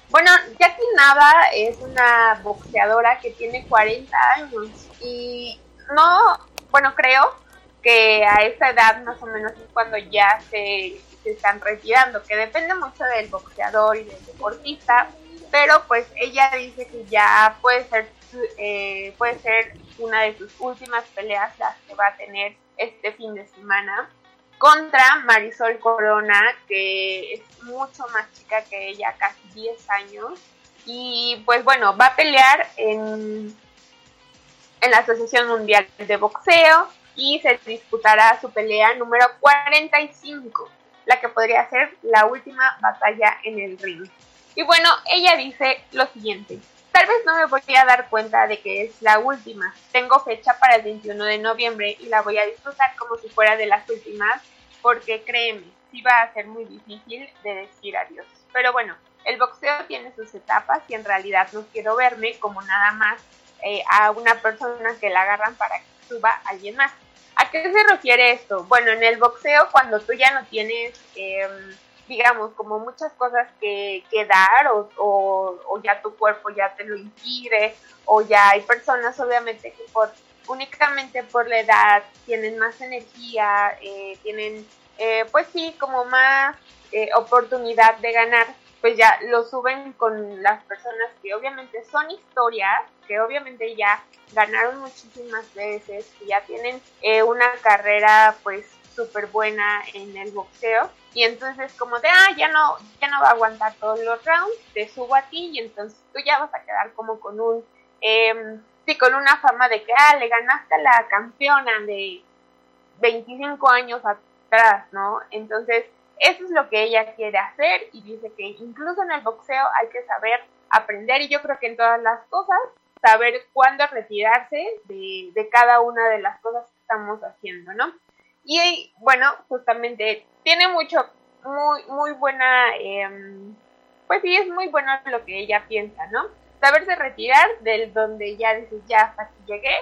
Bueno, Jackie Nava es una boxeadora que tiene 40 años y no, bueno, creo que a esa edad más o menos es cuando ya se, se están retirando, que depende mucho del boxeador y del deportista, pero pues ella dice que ya puede ser, eh, puede ser una de sus últimas peleas las que va a tener este fin de semana contra Marisol Corona, que es mucho más chica que ella, casi 10 años. Y pues bueno, va a pelear en, en la Asociación Mundial de Boxeo y se disputará su pelea número 45, la que podría ser la última batalla en el ring. Y bueno, ella dice lo siguiente. Tal vez no me voy a dar cuenta de que es la última. Tengo fecha para el 21 de noviembre y la voy a disfrutar como si fuera de las últimas, porque créeme, sí va a ser muy difícil de decir adiós. Pero bueno, el boxeo tiene sus etapas y en realidad no quiero verme como nada más eh, a una persona que la agarran para que suba alguien más. ¿A qué se refiere esto? Bueno, en el boxeo cuando tú ya no tienes... Eh, digamos, como muchas cosas que, que dar o, o, ya tu cuerpo ya te lo impide o ya hay personas obviamente que por únicamente por la edad tienen más energía, eh, tienen eh, pues sí como más eh, oportunidad de ganar, pues ya lo suben con las personas que obviamente son historias, que obviamente ya ganaron muchísimas veces, que ya tienen una carrera pues súper buena en el boxeo. Y entonces como de ah ya no ya no va a aguantar todos los rounds te subo a ti y entonces tú ya vas a quedar como con un eh, sí con una fama de que ah le ganaste a la campeona de 25 años atrás no entonces eso es lo que ella quiere hacer y dice que incluso en el boxeo hay que saber aprender y yo creo que en todas las cosas saber cuándo retirarse de, de cada una de las cosas que estamos haciendo no y bueno, justamente tiene mucho, muy, muy buena, eh, pues sí, es muy bueno lo que ella piensa, ¿no? Saberse retirar del donde ya dices, ya hasta aquí llegué,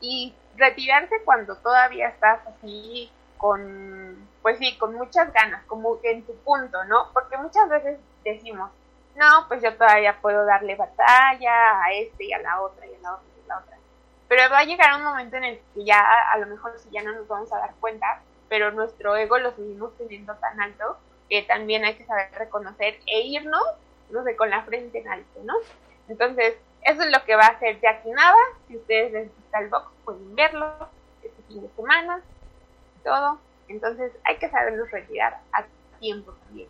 y retirarse cuando todavía estás así con, pues sí, con muchas ganas, como en tu punto, ¿no? Porque muchas veces decimos, no, pues yo todavía puedo darle batalla a este y a la otra y a la otra pero va a llegar un momento en el que ya a lo mejor si ya no nos vamos a dar cuenta, pero nuestro ego lo seguimos teniendo tan alto que también hay que saber reconocer e irnos, no sé, con la frente en alto, ¿no? Entonces, eso es lo que va a hacer Jackie Nava. Si ustedes les gusta el box, pueden verlo este fin de semana, todo. Entonces, hay que sabernos retirar a tiempo también.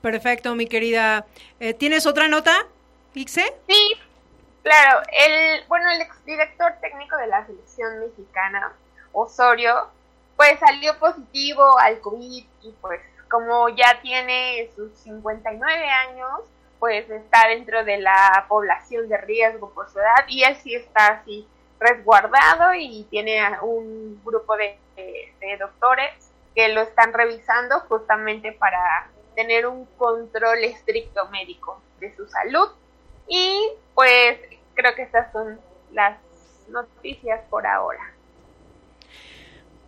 Perfecto, mi querida. Eh, ¿Tienes otra nota, Ixe? Sí, Claro, el, bueno, el exdirector técnico de la selección mexicana, Osorio, pues salió positivo al COVID y pues como ya tiene sus 59 años, pues está dentro de la población de riesgo por su edad y él sí está así resguardado y tiene un grupo de, de, de doctores que lo están revisando justamente para tener un control estricto médico de su salud. Y pues creo que estas son las noticias por ahora.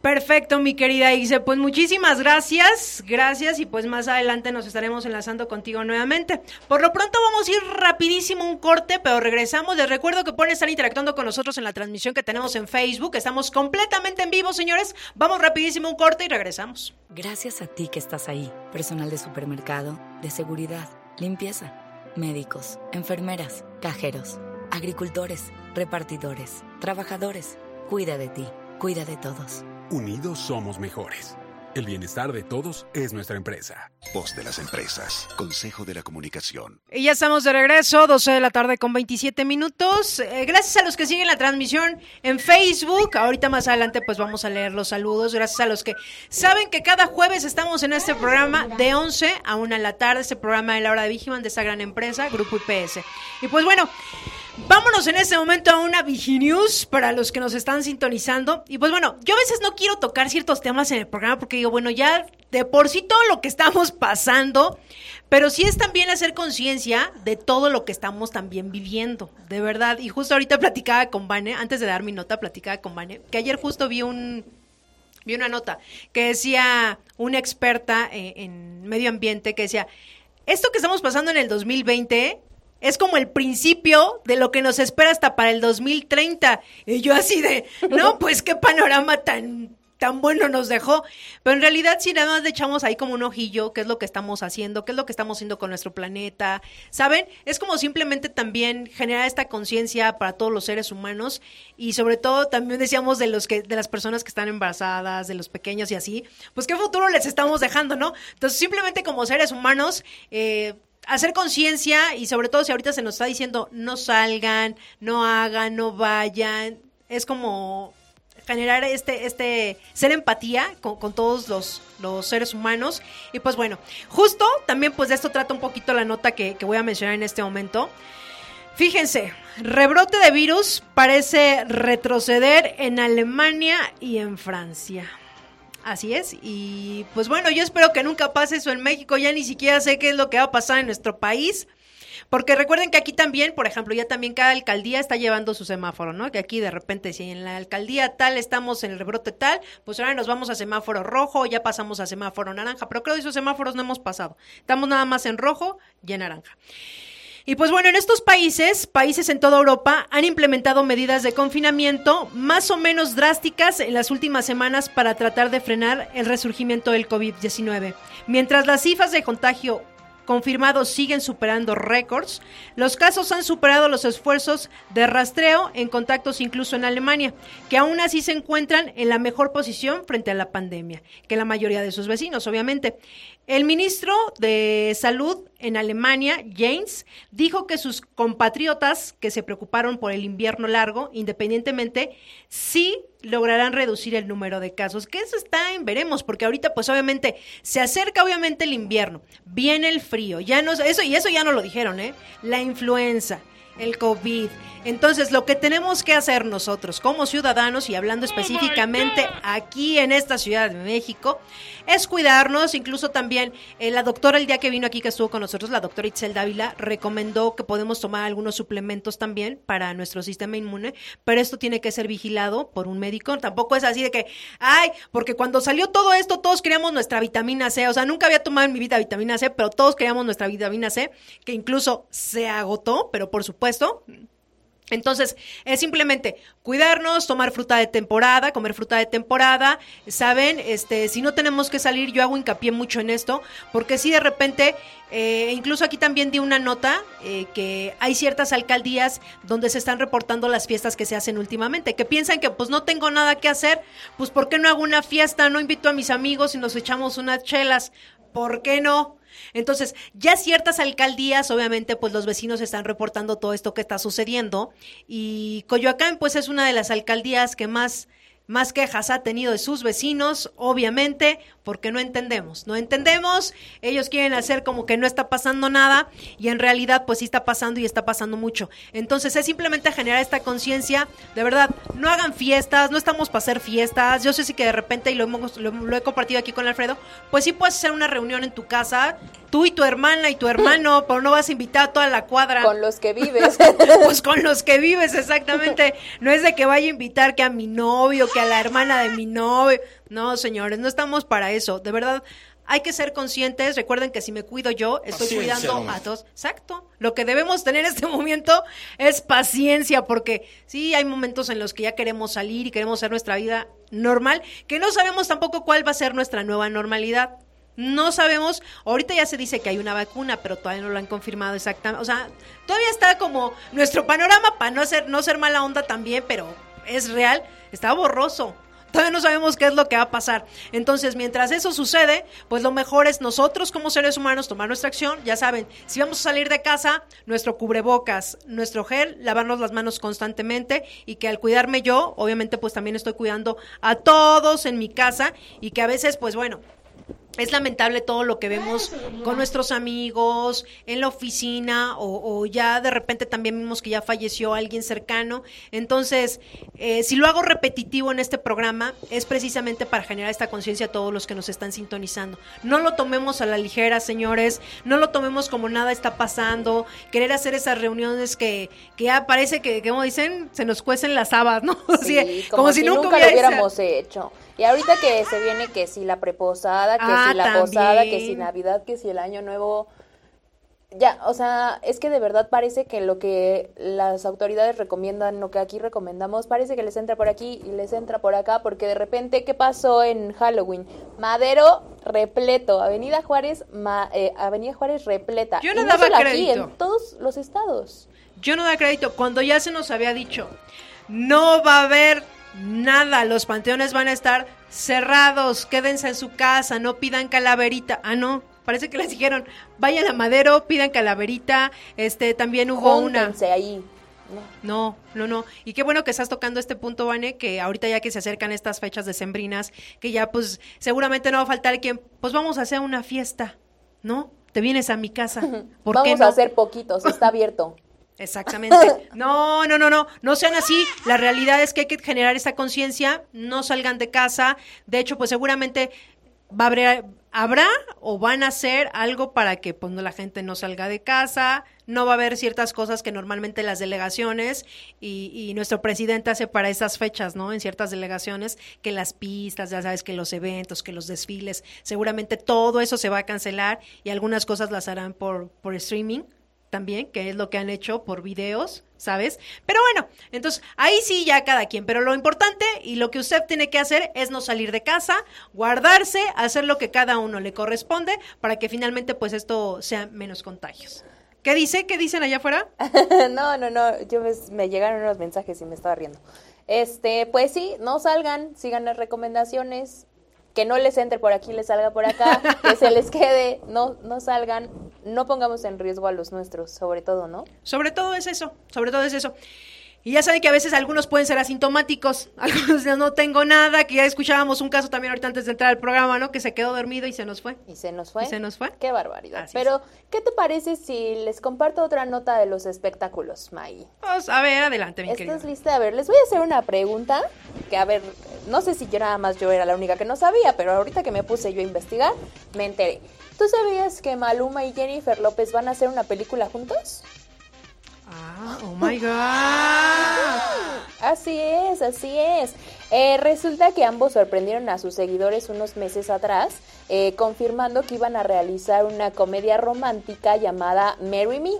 Perfecto, mi querida Ise. Pues muchísimas gracias, gracias y pues más adelante nos estaremos enlazando contigo nuevamente. Por lo pronto vamos a ir rapidísimo un corte, pero regresamos. Les recuerdo que pueden estar interactuando con nosotros en la transmisión que tenemos en Facebook. Estamos completamente en vivo, señores. Vamos rapidísimo un corte y regresamos. Gracias a ti que estás ahí, personal de supermercado, de seguridad, limpieza, médicos, enfermeras, cajeros, agricultores, repartidores, trabajadores. Cuida de ti, cuida de todos. Unidos somos mejores. El bienestar de todos es nuestra empresa. Voz de las empresas. Consejo de la Comunicación. Y ya estamos de regreso, 12 de la tarde con 27 minutos. Eh, gracias a los que siguen la transmisión en Facebook. Ahorita más adelante pues vamos a leer los saludos. Gracias a los que saben que cada jueves estamos en este programa de 11 a 1 de la tarde. Este programa de la hora de Vigiman de esta gran empresa, Grupo IPS. Y pues bueno... Vámonos en este momento a una Viginews para los que nos están sintonizando. Y pues bueno, yo a veces no quiero tocar ciertos temas en el programa porque digo, bueno, ya de por sí todo lo que estamos pasando, pero sí es también hacer conciencia de todo lo que estamos también viviendo, de verdad. Y justo ahorita platicaba con Vane, antes de dar mi nota, platicaba con Vane, que ayer justo vi un vi una nota que decía una experta en, en medio ambiente que decía, esto que estamos pasando en el 2020 es como el principio de lo que nos espera hasta para el 2030. Y yo así de, no, *laughs* pues qué panorama tan tan bueno nos dejó. Pero en realidad, si nada más le echamos ahí como un ojillo, qué es lo que estamos haciendo, qué es lo que estamos haciendo con nuestro planeta, ¿saben? Es como simplemente también generar esta conciencia para todos los seres humanos y sobre todo también decíamos de los que, de las personas que están embarazadas, de los pequeños y así, pues qué futuro les estamos dejando, ¿no? Entonces, simplemente como seres humanos, eh, hacer conciencia y sobre todo si ahorita se nos está diciendo no salgan, no hagan, no vayan, es como generar este, este, ser empatía con, todos los, los, seres humanos. Y pues bueno, justo también pues de esto trata un poquito la nota que, que voy a mencionar en este momento. Fíjense, rebrote de virus parece retroceder en Alemania y en Francia. Así es, y pues bueno, yo espero que nunca pase eso en México, ya ni siquiera sé qué es lo que va a pasar en nuestro país, porque recuerden que aquí también, por ejemplo, ya también cada alcaldía está llevando su semáforo, ¿no? Que aquí de repente si en la alcaldía tal estamos en el rebrote tal, pues ahora nos vamos a semáforo rojo, ya pasamos a semáforo naranja, pero creo que esos semáforos no hemos pasado, estamos nada más en rojo y en naranja. Y pues bueno, en estos países, países en toda Europa, han implementado medidas de confinamiento más o menos drásticas en las últimas semanas para tratar de frenar el resurgimiento del COVID-19. Mientras las cifras de contagio confirmados siguen superando récords, los casos han superado los esfuerzos de rastreo en contactos incluso en Alemania, que aún así se encuentran en la mejor posición frente a la pandemia que la mayoría de sus vecinos, obviamente. El ministro de Salud en Alemania, James, dijo que sus compatriotas que se preocuparon por el invierno largo, independientemente, sí lograrán reducir el número de casos. Que eso está en veremos, porque ahorita pues obviamente se acerca obviamente el invierno, viene el frío, ya no eso y eso ya no lo dijeron, ¿eh? La influenza, el COVID, entonces, lo que tenemos que hacer nosotros como ciudadanos, y hablando oh específicamente aquí en esta Ciudad de México, es cuidarnos. Incluso también eh, la doctora, el día que vino aquí, que estuvo con nosotros, la doctora Itzel Dávila, recomendó que podemos tomar algunos suplementos también para nuestro sistema inmune, pero esto tiene que ser vigilado por un médico. Tampoco es así de que, ay, porque cuando salió todo esto, todos queríamos nuestra vitamina C. O sea, nunca había tomado en mi vida vitamina C, pero todos queríamos nuestra vitamina C, que incluso se agotó, pero por supuesto, entonces, es simplemente cuidarnos, tomar fruta de temporada, comer fruta de temporada, ¿saben? Este, si no tenemos que salir, yo hago hincapié mucho en esto, porque si de repente, eh, incluso aquí también di una nota, eh, que hay ciertas alcaldías donde se están reportando las fiestas que se hacen últimamente, que piensan que pues no tengo nada que hacer, pues ¿por qué no hago una fiesta? No invito a mis amigos y nos echamos unas chelas, ¿por qué no? Entonces, ya ciertas alcaldías, obviamente, pues los vecinos están reportando todo esto que está sucediendo. Y Coyoacán, pues es una de las alcaldías que más más quejas ha tenido de sus vecinos, obviamente, porque no entendemos, no entendemos, ellos quieren hacer como que no está pasando nada y en realidad pues sí está pasando y está pasando mucho. Entonces es simplemente generar esta conciencia, de verdad, no hagan fiestas, no estamos para hacer fiestas, yo sé si que de repente, y lo, hemos, lo, he compartido aquí con Alfredo, pues sí puedes hacer una reunión en tu casa, tú y tu hermana y tu hermano, *laughs* pero no vas a invitar a toda la cuadra. Con los que vives. *laughs* pues con los que vives, exactamente. No es de que vaya a invitar que a mi novio, que a la hermana de mi novio. No, señores, no estamos para eso. De verdad, hay que ser conscientes. Recuerden que si me cuido yo, estoy cuidando a todos. Exacto. Lo que debemos tener en este momento es paciencia, porque sí, hay momentos en los que ya queremos salir y queremos hacer nuestra vida normal, que no sabemos tampoco cuál va a ser nuestra nueva normalidad. No sabemos, ahorita ya se dice que hay una vacuna, pero todavía no lo han confirmado exactamente. O sea, todavía está como nuestro panorama para no ser, no ser mala onda también, pero es real, está borroso. Todavía no sabemos qué es lo que va a pasar. Entonces, mientras eso sucede, pues lo mejor es nosotros como seres humanos tomar nuestra acción. Ya saben, si vamos a salir de casa, nuestro cubrebocas, nuestro gel, lavarnos las manos constantemente y que al cuidarme yo, obviamente pues también estoy cuidando a todos en mi casa y que a veces pues bueno, es lamentable todo lo que vemos con nuestros amigos, en la oficina, o, ya de repente también vimos que ya falleció alguien cercano. Entonces, eh, si lo hago repetitivo en este programa, es precisamente para generar esta conciencia a todos los que nos están sintonizando. No lo tomemos a la ligera, señores, no lo tomemos como nada está pasando, querer hacer esas reuniones que, que ya parece que, como dicen, se nos cuecen las habas, ¿no? *laughs* como, si, nunca, lo hubiéramos hecho. Y ahorita que se viene que si la preposada, que si ah, la posada, que si Navidad, que si el Año Nuevo. Ya, o sea, es que de verdad parece que lo que las autoridades recomiendan, lo que aquí recomendamos, parece que les entra por aquí y les entra por acá, porque de repente, ¿qué pasó en Halloween? Madero repleto, Avenida Juárez, eh, Avenida Juárez repleta. Yo no daba crédito. en todos los estados. Yo no daba crédito. Cuando ya se nos había dicho, no va a haber Nada, los panteones van a estar cerrados, quédense en su casa, no pidan calaverita. Ah, no, parece que les dijeron, vayan a Madero, pidan calaverita. Este, también hubo una. ahí. No. no, no, Y qué bueno que estás tocando este punto, Vane, que ahorita ya que se acercan estas fechas decembrinas, que ya pues seguramente no va a faltar quien, pues vamos a hacer una fiesta, ¿no? Te vienes a mi casa. *laughs* ¿Por vamos a hacer poquitos, está abierto. *laughs* Exactamente. No, no, no, no, no sean así. La realidad es que hay que generar esa conciencia, no salgan de casa. De hecho, pues seguramente va a haber, habrá o van a hacer algo para que pues, la gente no salga de casa, no va a haber ciertas cosas que normalmente las delegaciones y, y, nuestro presidente hace para esas fechas, ¿no? En ciertas delegaciones, que las pistas, ya sabes, que los eventos, que los desfiles, seguramente todo eso se va a cancelar y algunas cosas las harán por, por streaming también, que es lo que han hecho por videos, ¿sabes? Pero bueno, entonces ahí sí ya cada quien, pero lo importante y lo que usted tiene que hacer es no salir de casa, guardarse, hacer lo que cada uno le corresponde para que finalmente pues esto sea menos contagios. ¿Qué dice? ¿Qué dicen allá afuera? *laughs* no, no, no, yo me, llegaron unos mensajes y me estaba riendo. Este, pues sí, no salgan, sigan las recomendaciones, que no les entre por aquí, les salga por acá, *laughs* que se les quede, no, no salgan, no pongamos en riesgo a los nuestros, sobre todo, ¿no? Sobre todo es eso, sobre todo es eso. Y ya saben que a veces algunos pueden ser asintomáticos, *laughs* algunos no tengo nada, que ya escuchábamos un caso también ahorita antes de entrar al programa, ¿no? Que se quedó dormido y se nos fue. Y se nos fue. Y se nos fue. Qué barbaridad. Pero, ¿qué te parece si les comparto otra nota de los espectáculos, May? Pues, a ver, adelante, mi ¿Estás lista? A ver, les voy a hacer una pregunta que, a ver, no sé si yo nada más yo era la única que no sabía, pero ahorita que me puse yo a investigar, me enteré. ¿Tú sabías que Maluma y Jennifer López van a hacer una película juntos? Ah, oh my God. Así es, así es. Eh, resulta que ambos sorprendieron a sus seguidores unos meses atrás, eh, confirmando que iban a realizar una comedia romántica llamada Marry Me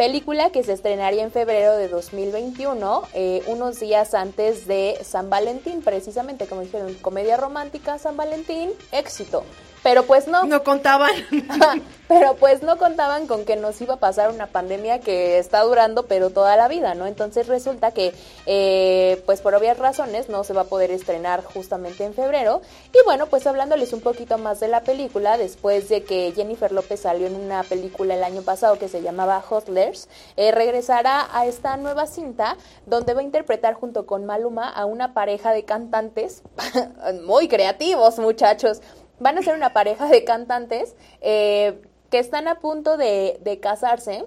película que se estrenaría en febrero de 2021, eh, unos días antes de San Valentín, precisamente como dijeron, comedia romántica, San Valentín, éxito. Pero pues no. No contaban. pero pues no contaban con que nos iba a pasar una pandemia que está durando, pero toda la vida, ¿no? Entonces resulta que, eh, pues por obvias razones, no se va a poder estrenar justamente en febrero. Y bueno, pues hablándoles un poquito más de la película, después de que Jennifer López salió en una película el año pasado que se llamaba Hustlers, eh, regresará a esta nueva cinta donde va a interpretar junto con Maluma a una pareja de cantantes *laughs* muy creativos, muchachos van a ser una pareja de cantantes eh, que están a punto de, de casarse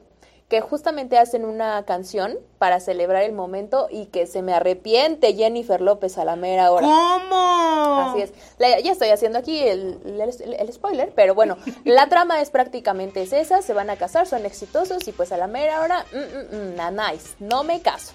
que justamente hacen una canción para celebrar el momento y que se me arrepiente Jennifer López a la mera hora. ¿Cómo? Así es. ya estoy haciendo aquí el, el, spoiler, pero bueno, *laughs* la trama es prácticamente es esa, se van a casar, son exitosos y pues a la mera hora, mm, mm, mm, nice, no me caso.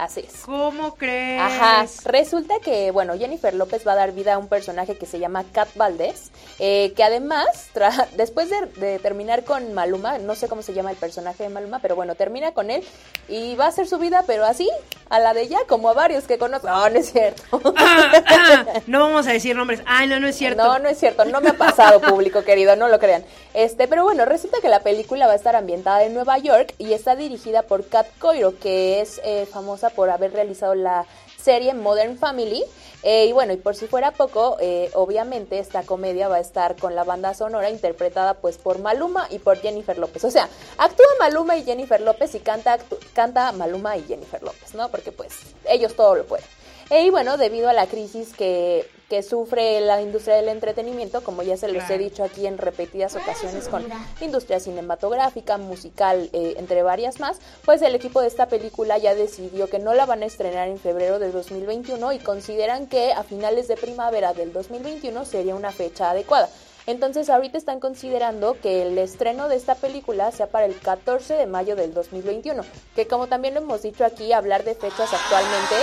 Así es. ¿Cómo crees? Ajá. Resulta que, bueno, Jennifer López va a dar vida a un personaje que se llama Kat Valdés, eh, que además, *laughs* después de, terminar con Maluma, no sé cómo se llama el personaje de Maluma, pero bueno, termina con él y va a hacer su vida, pero así, a la de ella, como a varios que conozco. No, no es cierto. Ah, *laughs* ah, no vamos a decir nombres. Ay, no, no es cierto. No, no es cierto. No me ha pasado, público *laughs* querido, no lo crean. Este, pero bueno, resulta que la película va a estar ambientada en Nueva York y está dirigida por Kat Coiro, que es eh, famosa por haber realizado la serie Modern Family. Eh, y bueno, y por si fuera poco, eh, obviamente esta comedia va a estar con la banda sonora interpretada pues por Maluma y por Jennifer López. O sea, actúa Maluma y Jennifer López y canta, canta Maluma y Jennifer López, ¿no? Porque pues ellos todo lo pueden. Eh, y bueno, debido a la crisis que que sufre la industria del entretenimiento, como ya se les he dicho aquí en repetidas ocasiones con industria cinematográfica, musical, eh, entre varias más, pues el equipo de esta película ya decidió que no la van a estrenar en febrero de 2021 y consideran que a finales de primavera del 2021 sería una fecha adecuada. Entonces ahorita están considerando que el estreno de esta película sea para el 14 de mayo del 2021, que como también lo hemos dicho aquí, hablar de fechas actualmente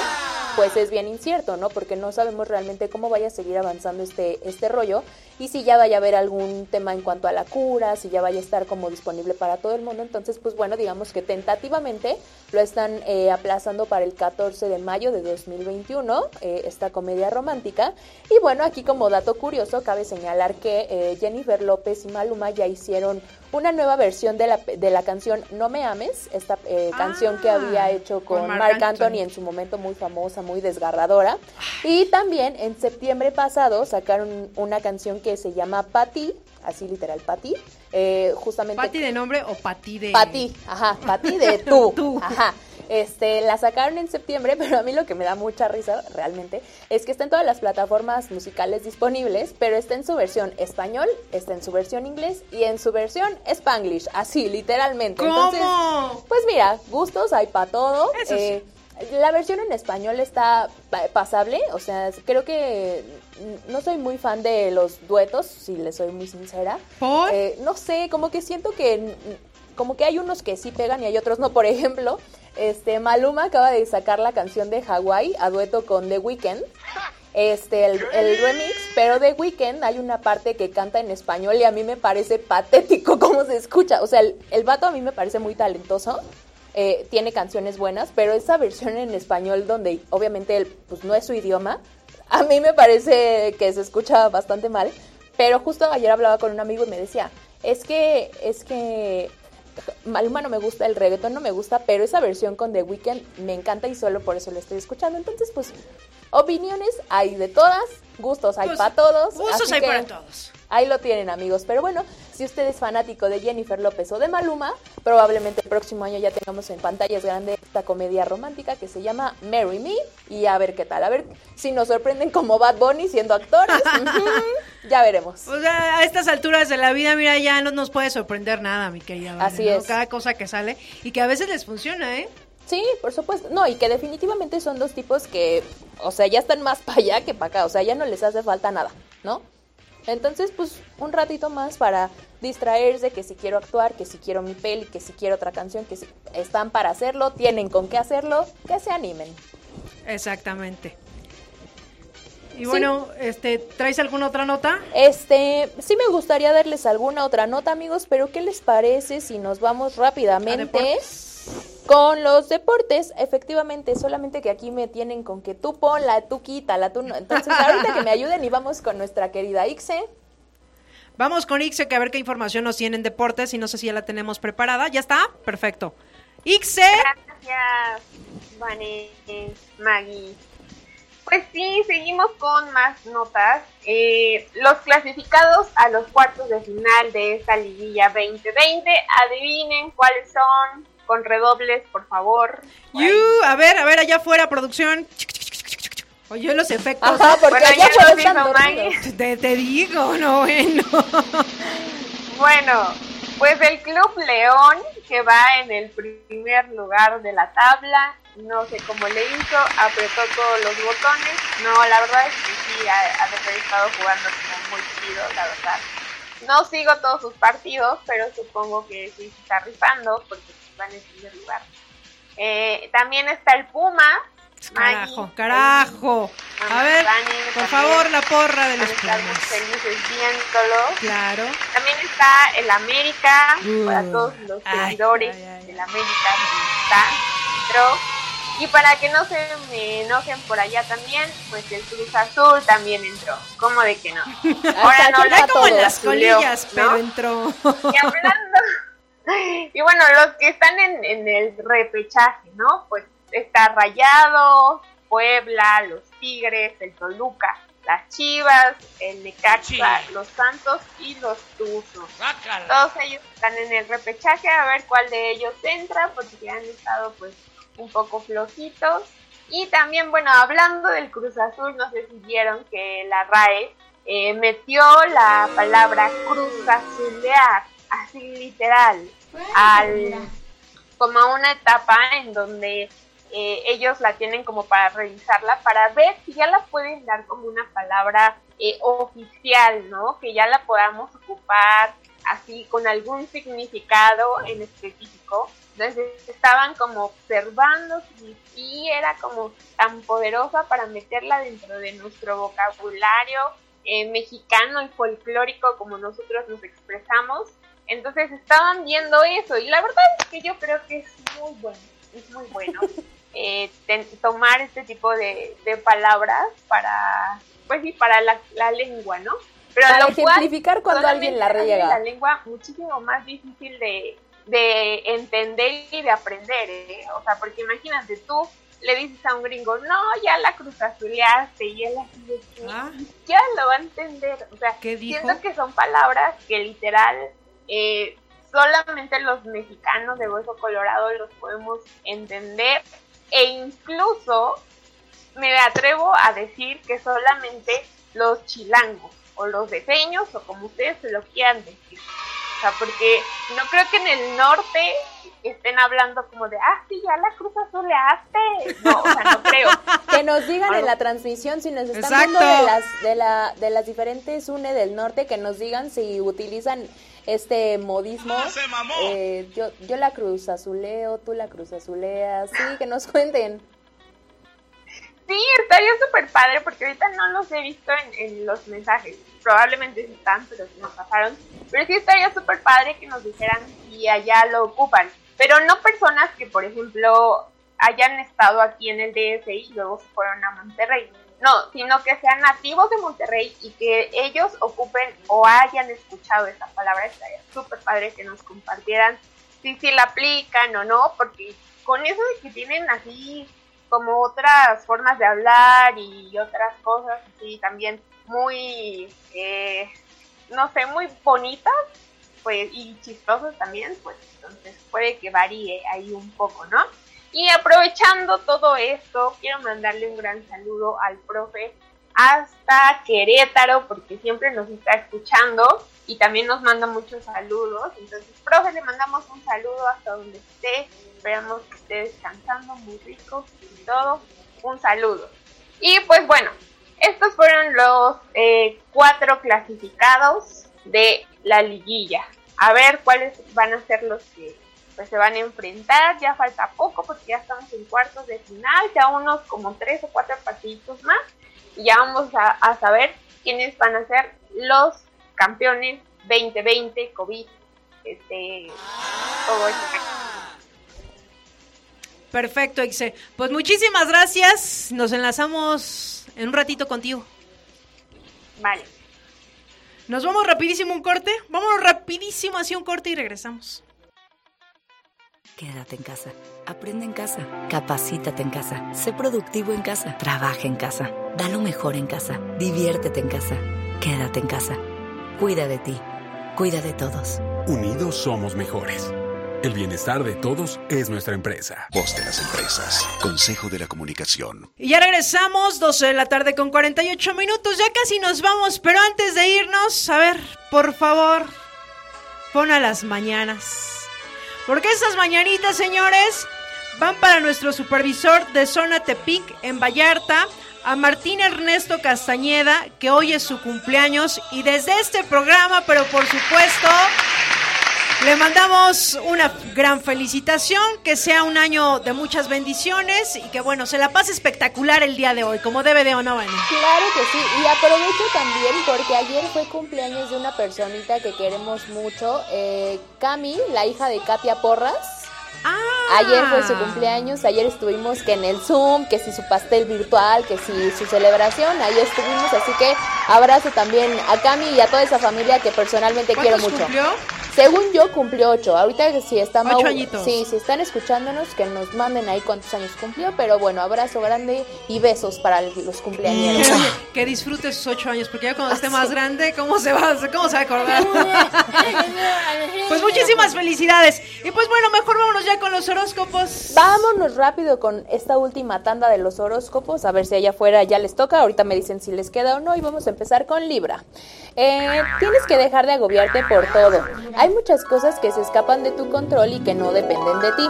pues es bien incierto, ¿no? Porque no sabemos realmente cómo vaya a seguir avanzando este, este rollo y si ya vaya a haber algún tema en cuanto a la cura, si ya vaya a estar como disponible para todo el mundo. Entonces, pues bueno, digamos que tentativamente lo están eh, aplazando para el 14 de mayo de 2021, eh, esta comedia romántica. Y bueno, aquí como dato curioso, cabe señalar que eh, Jennifer López y Maluma ya hicieron una nueva versión de la, de la canción No me ames, esta canción que había ah, hecho con, Mark, Anthony. en su momento muy famosa, muy desgarradora. Y también en septiembre pasado sacaron una canción que se llama Patty, así literal Patty, eh, justamente. ¿Patty de nombre o Patty de...? Patty, ajá, Patty de tú, *laughs* tú. ajá. Este, la sacaron en septiembre, *laughs* pero a mí lo que me da mucha risa realmente es que está en todas las plataformas musicales disponibles, pero está en su versión español, está en su versión inglés y en su versión spanglish, así, literalmente. ¿Cómo? Entonces, pues mira, gustos hay para todo. Eso eh, la versión en español está pasable, o sea, creo que no soy muy fan de los duetos, si le soy muy sincera. ¿Por? Eh, no sé, como que siento que como que hay unos que sí pegan y hay otros no. Por ejemplo, este Maluma acaba de sacar la canción de Hawaii a dueto con The Weeknd. Este, el, remix, pero de Weeknd hay una parte que canta en español y a mí me parece patético *laughs* cómo se escucha. O sea, el, el vato a mí me parece muy talentoso, eh, tiene canciones buenas, pero esa versión en español donde obviamente él, pues no es su idioma, a mí me parece que se escucha bastante mal. Pero justo ayer hablaba con un amigo y me decía, es que, es que Maluma no me gusta, el reggaetón no me gusta, pero esa versión con The Weeknd me encanta y solo por eso lo estoy escuchando. Entonces, pues, opiniones hay de todas, gustos hay pues, para todos. Gustos hay para todos. Ahí lo tienen amigos. Pero bueno, si usted es fanático de Jennifer López o de Maluma, probablemente el próximo año ya tengamos en pantallas grandes esta comedia romántica que se llama Marry Me. Y a ver qué tal. A ver si nos sorprenden como Bad Bunny siendo actores. *laughs* ya veremos. O sea, a estas alturas de la vida, mira, ya no nos puede sorprender nada, mi querida. Así es. Cada cosa que sale y que a veces les funciona, ¿eh? Sí, por supuesto. No, y que definitivamente son dos tipos que, o sea, ya están más *laughs* para allá que para acá. O sea, ya no les hace falta nada, ¿no? Entonces, pues un ratito más para distraerse, que si quiero actuar, que si quiero mi peli, que si quiero otra canción, que si están para hacerlo, tienen con qué hacerlo, que se animen. Exactamente. Y bueno, este, ¿traes alguna otra nota? Este, sí me gustaría darles alguna otra nota, amigos, pero ¿qué les parece si nos vamos rápidamente? Con los deportes, efectivamente, solamente que aquí me tienen con que tú ponla, tú quítala, tú no. Entonces, ahorita que me ayuden y vamos con nuestra querida Ixe. Vamos con Ixe, que a ver qué información nos tienen deportes y no sé si ya la tenemos preparada. ¿Ya está? Perfecto. Ixe. Gracias, Vane, Maggie. Pues sí, seguimos con más notas. Eh, los clasificados a los cuartos de final de esta liguilla 2020, adivinen cuáles son con redobles, por favor. a ver, a ver, allá afuera, producción. Oye, los efectos. Ajá, porque Bueno, ya ya estar hizo. Te, te digo, no, bueno. Bueno, pues el Club León, que va en el primer lugar de la tabla, no sé cómo le hizo, apretó todos los botones. No, la verdad es que sí, ha, ha de haber estado jugando como muy chido, la verdad. No sigo todos sus partidos, pero supongo que sí se está rifando porque va en primer lugar. Eh, también está el Puma. Carajo, Maggie, carajo. A ver, por también favor, la porra de van los Pumas. felices viéndolo. Claro. También está el América, Uh, para todos los ay, seguidores ay, ay. del América está, entró. Y para que no se me enojen por allá también, pues el Cruz Azul también entró. ¿Cómo de que no? *laughs* Ahora no está Como las colillas, pero entró. Y hablando, y bueno, los que están en, en el repechaje, ¿no? Pues está Rayado, Puebla, los Tigres, el Toluca, las Chivas, el Necaxa, los Santos y los Tuzos. Todos ellos están en el repechaje a ver cuál de ellos entra, porque han estado pues un poco flojitos. Y también, bueno, hablando del Cruz Azul, no sé si vieron que la RAE eh, metió la palabra Cruz Azulear, así literal, al, como a una etapa en donde eh, ellos la tienen como para revisarla, para ver si ya la pueden dar como una palabra eh, oficial, ¿no? Que ya la podamos ocupar así con algún significado en específico. Entonces estaban como observando si era como tan poderosa para meterla dentro de nuestro vocabulario eh, mexicano y folclórico como nosotros nos expresamos. Entonces estaban viendo eso y la verdad es que yo creo que es muy bueno, es muy bueno *laughs* eh, ten- tomar este tipo de, de palabras para, pues sí, para la, la lengua, ¿no? Pero Para lo cual ejemplificar cuando alguien la riega. La lengua muchísimo más difícil de, de entender y de aprender, ¿eh? O sea, porque imagínate, tú le dices a un gringo, no, ya la cruz azuleaste y él así de que Ah. ya lo va a entender. O sea, siento que son palabras que literal eh, solamente los mexicanos de hueso colorado los podemos entender e incluso me atrevo a decir que solamente los chilangos o los deseños o como ustedes se lo quieran decir. O sea, porque no creo que en el norte estén hablando como de, ah, sí, ya la cruz azuleaste. No, o sea, no creo. *laughs* Que nos digan en la transmisión si nos están Exacto. viendo de las, de, la, de las diferentes UNE del norte, que nos digan si utilizan este modismo. Eh, yo, yo la cruz azuleo, tú la cruz azuleas, sí, que nos *laughs* cuenten. Sí, estaría súper padre porque ahorita no los he visto en, en los mensajes. Probablemente sí están, pero se nos pasaron. Pero sí estaría súper padre que nos dijeran si allá lo ocupan. Pero no personas que, por ejemplo, hayan estado aquí en el DF y luego se fueron a Monterrey. No, sino que sean nativos de Monterrey y que ellos ocupen o hayan escuchado esa palabra. Estaría súper padre que nos compartieran si sí la aplican o no, porque con eso de que tienen así como otras formas de hablar y otras cosas así también muy, eh, no sé, muy bonitas pues y chistosas también, pues entonces puede que varíe ahí un poco, ¿no? Y aprovechando todo esto, quiero mandarle un gran saludo al profe hasta Querétaro, porque siempre nos está escuchando y también nos manda muchos saludos. Entonces, profe, le mandamos un saludo hasta donde esté. Esperamos que esté descansando muy rico y todo. Un saludo. Y pues bueno, estos fueron los eh, cuatro clasificados de la liguilla. A ver cuáles van a ser los que pues, se van a enfrentar. Ya falta poco porque ya estamos en cuartos de final. Ya unos como tres o cuatro partiditos más. Y ya vamos a, a saber quiénes van a ser los campeones 2020 COVID. Este, todo. Perfecto, Ixe. Pues muchísimas gracias. Nos enlazamos en un ratito contigo. Vale. Nos vamos rapidísimo un corte. Vámonos rapidísimo hacia un corte y regresamos. Quédate en casa. Aprende en casa. Capacítate en casa. Sé productivo en casa. Trabaja en casa. Da lo mejor en casa. Diviértete en casa. Quédate en casa. Cuida de ti. Cuida de todos. Unidos somos mejores. El bienestar de todos es nuestra empresa. Voz de las empresas. Consejo de la Comunicación. Y ya regresamos, 12 de la tarde con 48 minutos. Ya casi nos vamos, pero antes de irnos, a ver, por favor, pon a las mañanas. Porque estas mañanitas, señores, van para nuestro supervisor de zona Tepic en Vallarta, a Martín Ernesto Castañeda, que hoy es su cumpleaños. Y desde este programa, pero por supuesto, le mandamos una gran felicitación, que sea un año de muchas bendiciones y que bueno, se la pase espectacular el día de hoy, como debe de o no, Claro que sí, y aprovecho también porque ayer fue cumpleaños de una personita que queremos mucho, eh, Cami, la hija de Katia Porras. Ah. Ayer fue su cumpleaños, ayer estuvimos que en el Zoom, que si su pastel virtual, que si su celebración, ahí estuvimos, así que abrazo también a Cami y a toda esa familia que personalmente quiero mucho. Cumplió? Según yo cumplió ocho. Ahorita si están Ocho añitos. Sí, si están escuchándonos, que nos manden ahí cuántos años cumplió. Pero bueno, abrazo grande y besos para los cumpleaños. Que disfrute sus ocho años, porque ya cuando esté más grande, ¿cómo se va, cómo se va a acordar? *laughs* pues muchísimas felicidades. Y pues bueno, mejor vámonos ya con los horóscopos. Vámonos rápido con esta última tanda de los horóscopos, a ver si allá afuera ya les toca. Ahorita me dicen si les queda o no. Y vamos a empezar con Libra. Eh, tienes que dejar de agobiarte por todo. Hay muchas cosas que se escapan de tu control y que no dependen de ti,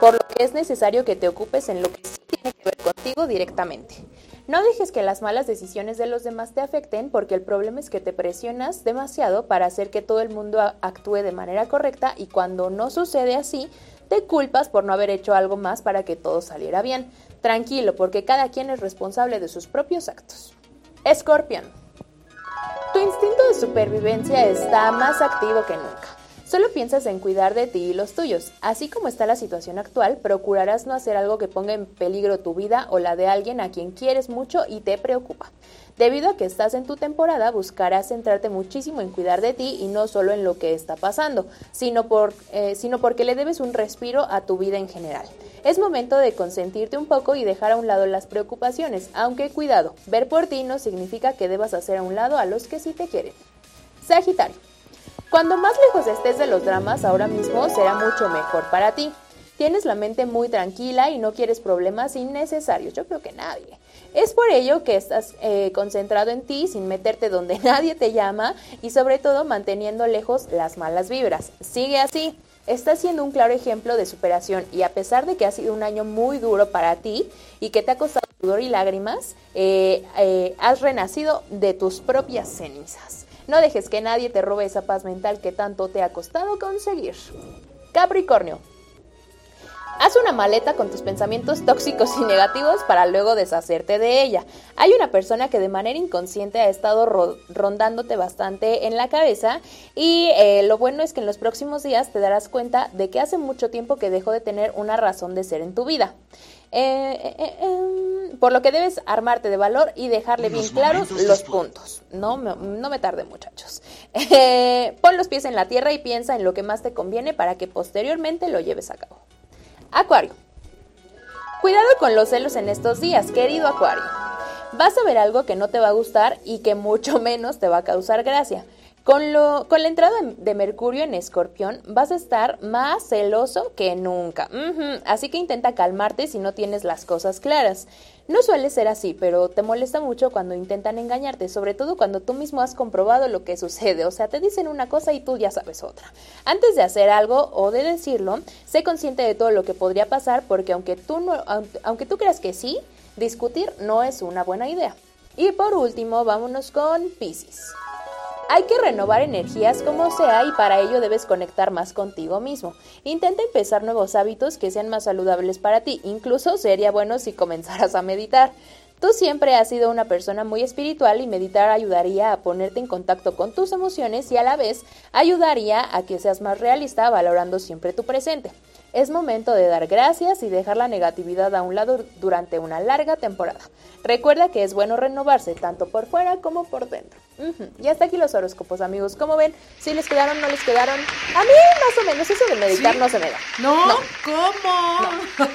por lo que es necesario que te ocupes en lo que sí tiene que ver contigo directamente. No dejes que las malas decisiones de los demás te afecten porque el problema es que te presionas demasiado para hacer que todo el mundo actúe de manera correcta y cuando no sucede así, te culpas por no haber hecho algo más para que todo saliera bien. Tranquilo, porque cada quien es responsable de sus propios actos. Escorpión. Tu instinto de supervivencia está más activo que nunca. Solo piensas en cuidar de ti y los tuyos. Así como está la situación actual, procurarás no hacer algo que ponga en peligro tu vida o la de alguien a quien quieres mucho y te preocupa. Debido a que estás en tu temporada, buscarás centrarte muchísimo en cuidar de ti y no solo en lo que está pasando, sino, por, eh, sino porque le debes un respiro a tu vida en general. Es momento de consentirte un poco y dejar a un lado las preocupaciones, aunque cuidado, ver por ti no significa que debas hacer a un lado a los que sí te quieren. Sagitario. Cuando más lejos estés de los dramas ahora mismo será mucho mejor para ti. Tienes la mente muy tranquila y no quieres problemas innecesarios. Yo creo que nadie. Es por ello que estás eh, concentrado en ti sin meterte donde *laughs* nadie te llama y sobre todo manteniendo lejos las malas vibras. Sigue así. Estás siendo un claro ejemplo de superación y a pesar de que ha sido un año muy duro para ti y que te ha costado sudor y lágrimas, eh, eh, has renacido de tus propias cenizas. No dejes que nadie te robe esa paz mental que tanto te ha costado conseguir. Capricornio. Haz una maleta con tus pensamientos tóxicos y negativos para luego deshacerte de ella. Hay una persona que de manera inconsciente ha estado rondándote bastante en la cabeza y eh, lo bueno es que en los próximos días te darás cuenta de que hace mucho tiempo que dejó de tener una razón de ser en tu vida. Eh, eh, em, por lo que debes armarte de valor y dejarle bien claros los puntos. No me, no me tarde, muchachos. *laughs* pon los pies en la tierra y piensa en lo que más te conviene para que posteriormente lo lleves a cabo. Acuario. Cuidado con los celos en estos días, querido Acuario. Vas a ver algo que no te va a gustar y que mucho *laughs* menos te va a causar gracia. Con, la entrada de Mercurio en Escorpión vas a estar más celoso que nunca. Así que intenta calmarte si no tienes las cosas claras. No suele ser así, pero te molesta mucho cuando intentan engañarte, sobre todo cuando tú mismo has comprobado lo que sucede. O sea, te dicen una cosa y tú ya sabes otra. Antes de hacer algo o de decirlo, sé consciente de todo lo que podría pasar porque aunque tú, aunque tú creas que sí, discutir no es una buena idea. Y por último, vámonos con Pisces. Hay que renovar energías como sea y para ello debes conectar más contigo mismo. Intenta empezar nuevos hábitos que sean más saludables para ti. Incluso sería bueno si comenzaras a meditar. Tú siempre has sido una persona muy espiritual y meditar ayudaría a ponerte en contacto con tus emociones y a la vez ayudaría a que seas más realista valorando siempre tu presente. Es momento de dar gracias y dejar la negatividad a un lado durante una larga temporada. Recuerda que es bueno renovarse tanto por fuera como por dentro. Y hasta aquí los horóscopos, amigos. ¿Cómo ven? ¿Si les quedaron, no les quedaron? A mí más o menos eso de meditar no se me da. No, ¿cómo?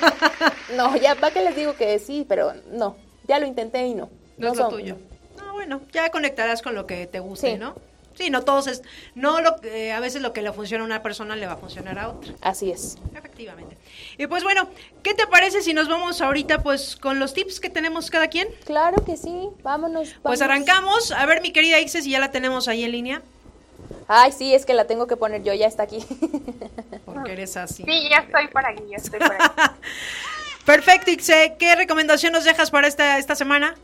No. ya, ¿para qué les digo que sí? Pero no, ya lo intenté y no. No, es lo tuyo. No, bueno, ya conectarás con lo que te guste, ¿no? Sí, no todos es, no lo a veces lo que le funciona a una persona le va a funcionar a otra. Así es. Efectivamente. Y pues bueno, ¿qué te parece si nos vamos ahorita pues con los tips que tenemos cada quien? Claro que sí, vámonos. Pues arrancamos. A ver, mi querida Ixe, si ya la tenemos ahí en línea. Ay, sí, es que la tengo que poner yo, ya está aquí. *laughs* Porque eres así. Sí, ya estoy por aquí, ya estoy por aquí. *laughs* Perfecto, Ixe. ¿Qué recomendación nos dejas para esta, esta semana?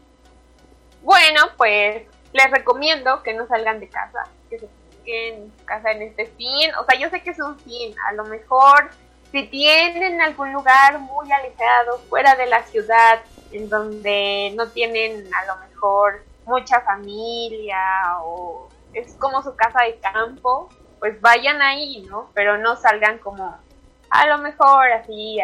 Bueno, pues les recomiendo que no salgan de casa, que se queden en casa en este fin. O sea, yo sé que es un fin, a lo mejor si tienen algún lugar muy alejado, fuera de la ciudad, en donde no tienen a lo mejor mucha familia o es como su casa de campo, pues vayan ahí, ¿no? Pero no salgan como a lo mejor así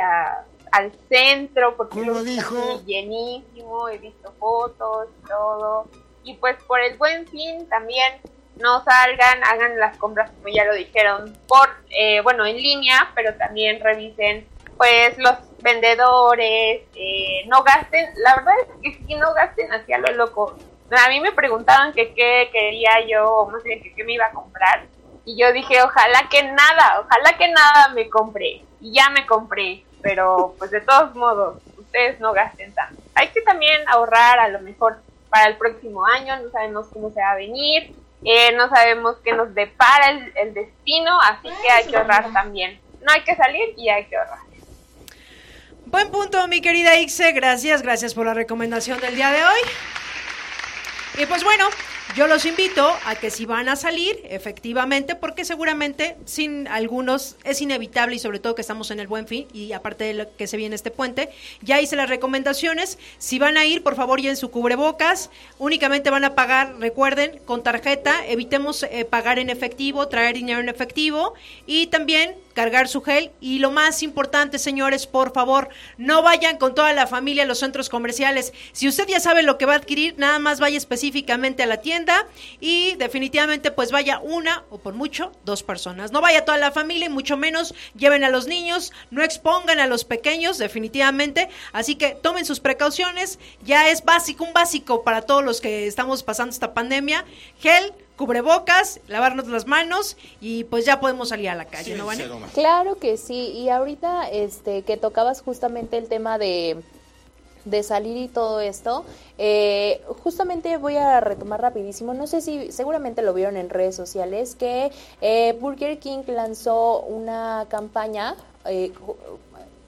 al centro, porque dijo? llenísimo, he visto fotos y todo. Y pues por el buen fin también no salgan, hagan las compras como ya lo dijeron, por, eh, bueno, en línea, pero también revisen pues los vendedores, eh, no gasten, la verdad es que si no gasten hacia lo loco. A mí me preguntaban que qué quería yo, o más bien qué me iba a comprar, y yo dije, ojalá que nada, ojalá que nada me compré, y ya me compré, pero pues de todos modos, ustedes no gasten tanto. Hay que también ahorrar a lo mejor para el próximo año, no sabemos cómo se va a venir, eh, no sabemos qué nos depara el, destino, así que hay que ahorrar también. No hay que salir y hay que ahorrar. Buen punto, mi querida Ixe. Gracias, gracias por la recomendación del día de hoy. Y pues bueno, yo los invito a que si van a salir, efectivamente, porque seguramente sin algunos es inevitable y sobre todo que estamos en el buen fin y aparte de lo que se viene este puente, ya hice las recomendaciones. Si van a ir, por favor, ya en su cubrebocas, únicamente van a pagar, recuerden, con tarjeta, evitemos eh, pagar en efectivo, traer dinero en efectivo. Y también cargar su gel y lo más importante, señores, por favor, no vayan con toda la familia a los centros comerciales. Si usted ya sabe lo que va a adquirir, nada más vaya específicamente a la tienda y definitivamente pues vaya una o por mucho dos personas. No vaya toda la familia y mucho menos lleven a los niños, no expongan a los pequeños definitivamente, así que tomen sus precauciones, ya es básico, un básico para todos los que estamos pasando esta pandemia, gel, cubrebocas, lavarnos las manos y pues ya podemos salir a la calle, ¿no, Vane? Claro que sí, y ahorita este que tocabas justamente el tema de de salir y todo esto, eh, justamente voy a retomar rapidísimo, no sé si seguramente lo vieron en redes sociales, que eh, Burger King lanzó una campaña eh,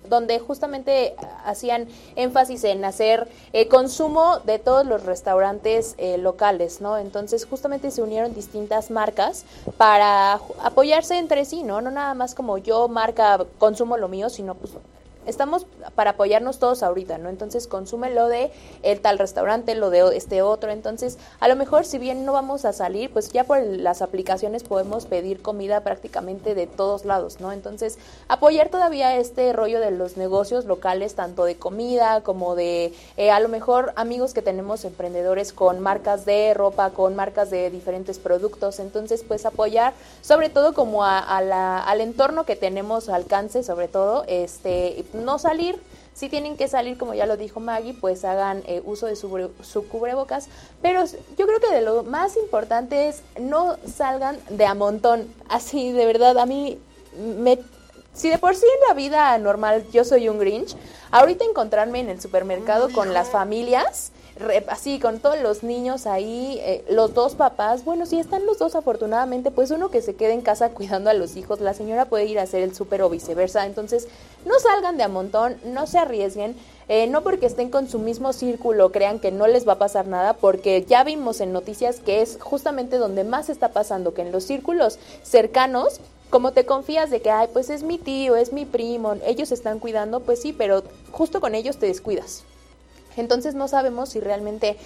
donde justamente hacían énfasis en hacer eh, consumo de todos los restaurantes eh, locales, ¿no? Entonces justamente se unieron distintas marcas para apoyarse entre sí, ¿no? No nada más como yo marca consumo lo mío, sino pues estamos para apoyarnos todos ahorita, ¿no? Entonces consume lo de el tal restaurante, lo de este otro. Entonces, a lo mejor si bien no vamos a salir, pues ya por las aplicaciones podemos pedir comida prácticamente de todos lados, ¿no? Entonces, apoyar todavía este rollo de los negocios locales, tanto de comida como de eh, a lo mejor amigos que tenemos emprendedores con marcas de ropa, con marcas de diferentes productos. Entonces, pues apoyar sobre todo como a, la, al entorno que tenemos alcance, sobre todo, este no salir. Si tienen que salir, como ya lo dijo Maggie, pues hagan eh, uso de su, su, cubrebocas. Pero yo creo que de lo más importante es no salgan de a montón. Así, de verdad, a mí me... Si de por sí en la vida normal yo soy un Grinch, ahorita encontrarme en el supermercado con las familias así con todos los niños ahí, eh, los dos papás, bueno, si están los dos afortunadamente, pues uno que se quede en casa *laughs* cuidando a los hijos, la señora puede ir a hacer el súper o viceversa, entonces no salgan de a montón, no se arriesguen. Eh, no porque estén con su mismo círculo crean que no les va a pasar nada, porque ya vimos en noticias que es justamente donde más está pasando, que en los círculos cercanos como te confías de que, ay, pues es mi tío, es mi primo, ellos están cuidando, pues sí, pero justo con ellos te descuidas. Entonces no sabemos si realmente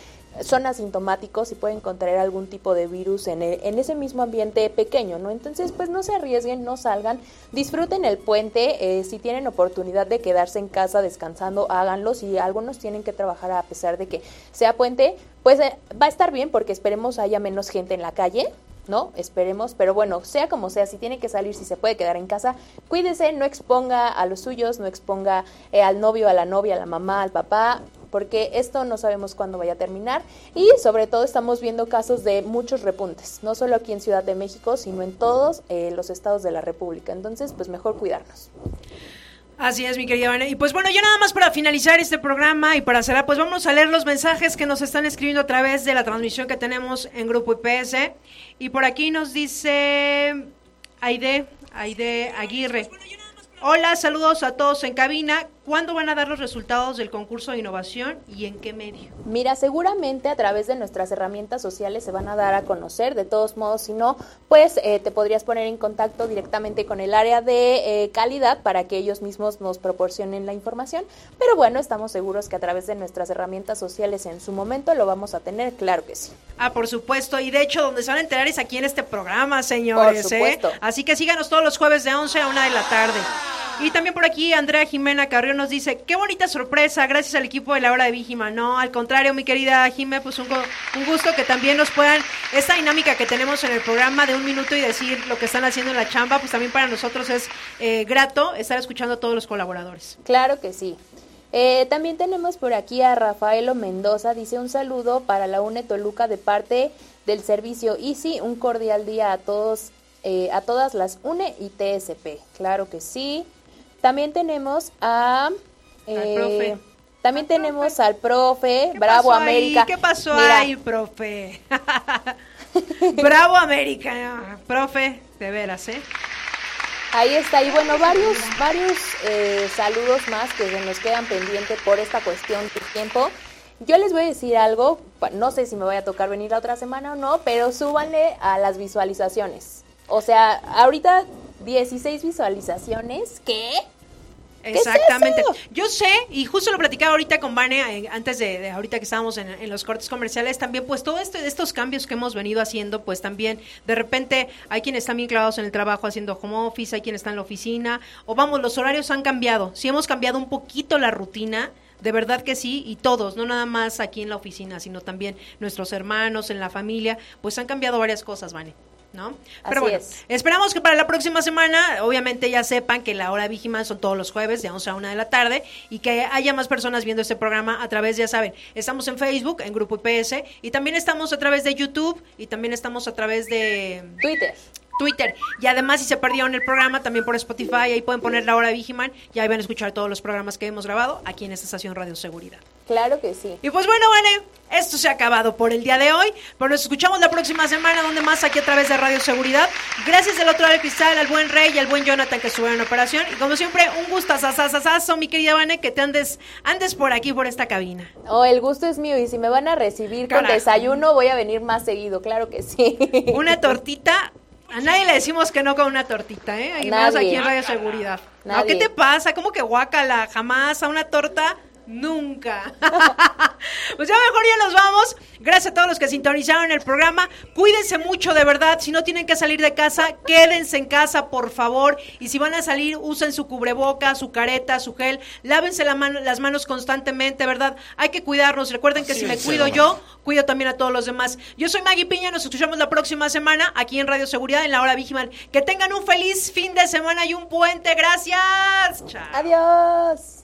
son asintomáticos y pueden contraer algún tipo de virus en, en, ese mismo ambiente pequeño, ¿no? Entonces, pues no se arriesguen, no salgan, disfruten el puente, eh, si tienen oportunidad de quedarse en casa descansando, háganlo, si algunos tienen que trabajar a pesar de que sea puente, pues eh, va a estar bien porque esperemos haya menos gente en la calle, ¿no? Esperemos, pero bueno, sea como sea, si tiene que salir, si se puede quedar en casa, cuídese, no exponga a los suyos, no exponga eh, al novio, a la novia, a la mamá, al papá, porque esto no sabemos cuándo vaya a terminar y sobre todo estamos viendo casos de muchos repuntes, no solo aquí en Ciudad de México, sino en todos eh, los estados de la República. Entonces, pues mejor cuidarnos. Así es, mi querida Vane. Y pues bueno, ya nada más para finalizar este programa y para cerrar, pues vamos a leer los mensajes que nos están escribiendo a través de la transmisión que tenemos en Grupo IPS. Y por aquí nos dice Aide, Aide Aguirre. Hola, saludos a todos en cabina. ¿Cuándo van a dar los resultados del concurso de innovación y en qué medio? Mira, seguramente a través de nuestras herramientas sociales se van a dar a conocer. De todos modos, si no, pues eh, te podrías poner en contacto directamente con el área de eh, calidad para que ellos mismos nos proporcionen la información. Pero bueno, estamos seguros que a través de nuestras herramientas sociales en su momento lo vamos a tener, claro que sí. Ah, por supuesto. Y de hecho, donde se van a enterar es aquí en este programa, señores. Por ¿eh? supuesto. Así que síganos todos los jueves de 11 a 1 de la tarde. Y también por aquí Andrea Jimena Carrión nos dice, qué bonita sorpresa, gracias al equipo de la hora de Víjima. No, al contrario, mi querida Jimé, pues un, un, gusto que también nos puedan, esta dinámica que tenemos en el programa de un minuto y decir lo que están haciendo en la chamba, pues también para nosotros es eh, grato estar escuchando a todos los colaboradores. Claro que sí. Eh, también tenemos por aquí a Rafaelo Mendoza, dice un saludo para la UNE Toluca de parte del servicio Easy, un cordial día a todos, eh, a todas las UNE y TSP. Claro que sí. También tenemos a... Eh, también tenemos al profe, Bravo América. ¿Qué pasó ahí, profe? *laughs* Bravo América, profe, de veras, ¿eh? Ahí está, y bueno, varios, varios eh, saludos más que se nos quedan pendientes por esta cuestión de tiempo. Yo les voy a decir algo, no sé si me voy a tocar venir la otra semana o no, pero súbanle a las visualizaciones. O sea, ahorita 16 visualizaciones. ¿Qué? Exactamente. Yo sé, y justo lo platicaba ahorita con Vane, eh, antes de, ahorita que estábamos en, los cortes comerciales, también pues todo esto, estos cambios que hemos venido haciendo, pues también de repente hay quienes están bien clavados en el trabajo haciendo home office, hay quienes están en la oficina, o vamos, los horarios han cambiado. Si hemos cambiado un poquito la rutina, de verdad que sí, y todos, no nada más aquí en la oficina, sino también nuestros hermanos, en la familia, pues han cambiado varias cosas, Vane. ¿No? Pero bueno, esperamos que para la próxima semana, obviamente ya sepan que la hora Vigiman son todos los jueves de 11 a 1 de la tarde y que haya más personas viendo este programa a través, ya saben, estamos en Facebook, en Grupo IPS y también estamos a través de YouTube y también estamos a través de Twitter. Twitter. Y además, si se perdieron el programa, también por Spotify, ahí pueden poner la hora Vigiman y ahí van a escuchar todos los programas que hemos grabado aquí en esta estación Radio Seguridad. Claro que sí. Y pues bueno, Vane, esto se ha acabado por el día de hoy, pero nos escuchamos la próxima semana, donde más aquí a través de Radio Seguridad. Gracias del otro lado del cristal al buen Rey y al buen Jonathan que estuvieron en operación. Y como siempre, un gusto asasasasazo, mi querida Vane, que te andes, andes por aquí, por esta cabina. Oh, el gusto es mío y si me van a recibir con desayuno, voy a venir más seguido, claro que sí. Una tortita a nadie le decimos que no con una tortita, ¿eh? Y más aquí en Radio Seguridad. ¿Qué te pasa? ¿Cómo que guacala? Jamás a una torta Nunca. *laughs* pues ya mejor ya nos vamos. Gracias a todos los que sintonizaron el programa. Cuídense mucho, de verdad. Si no tienen que salir de casa, quédense en casa, por favor. Y si van a salir, usen su cubreboca, su careta, su gel. Lávense la mano, las manos constantemente, ¿verdad? Hay que cuidarnos. Recuerden que si me cuido yo, cuido también a todos los demás. Yo soy Maggie Piña. Nos escuchamos la próxima semana aquí en Radio Seguridad, en la hora Vigiman. Que tengan un feliz fin de semana y un puente. Gracias. Chao. Adiós.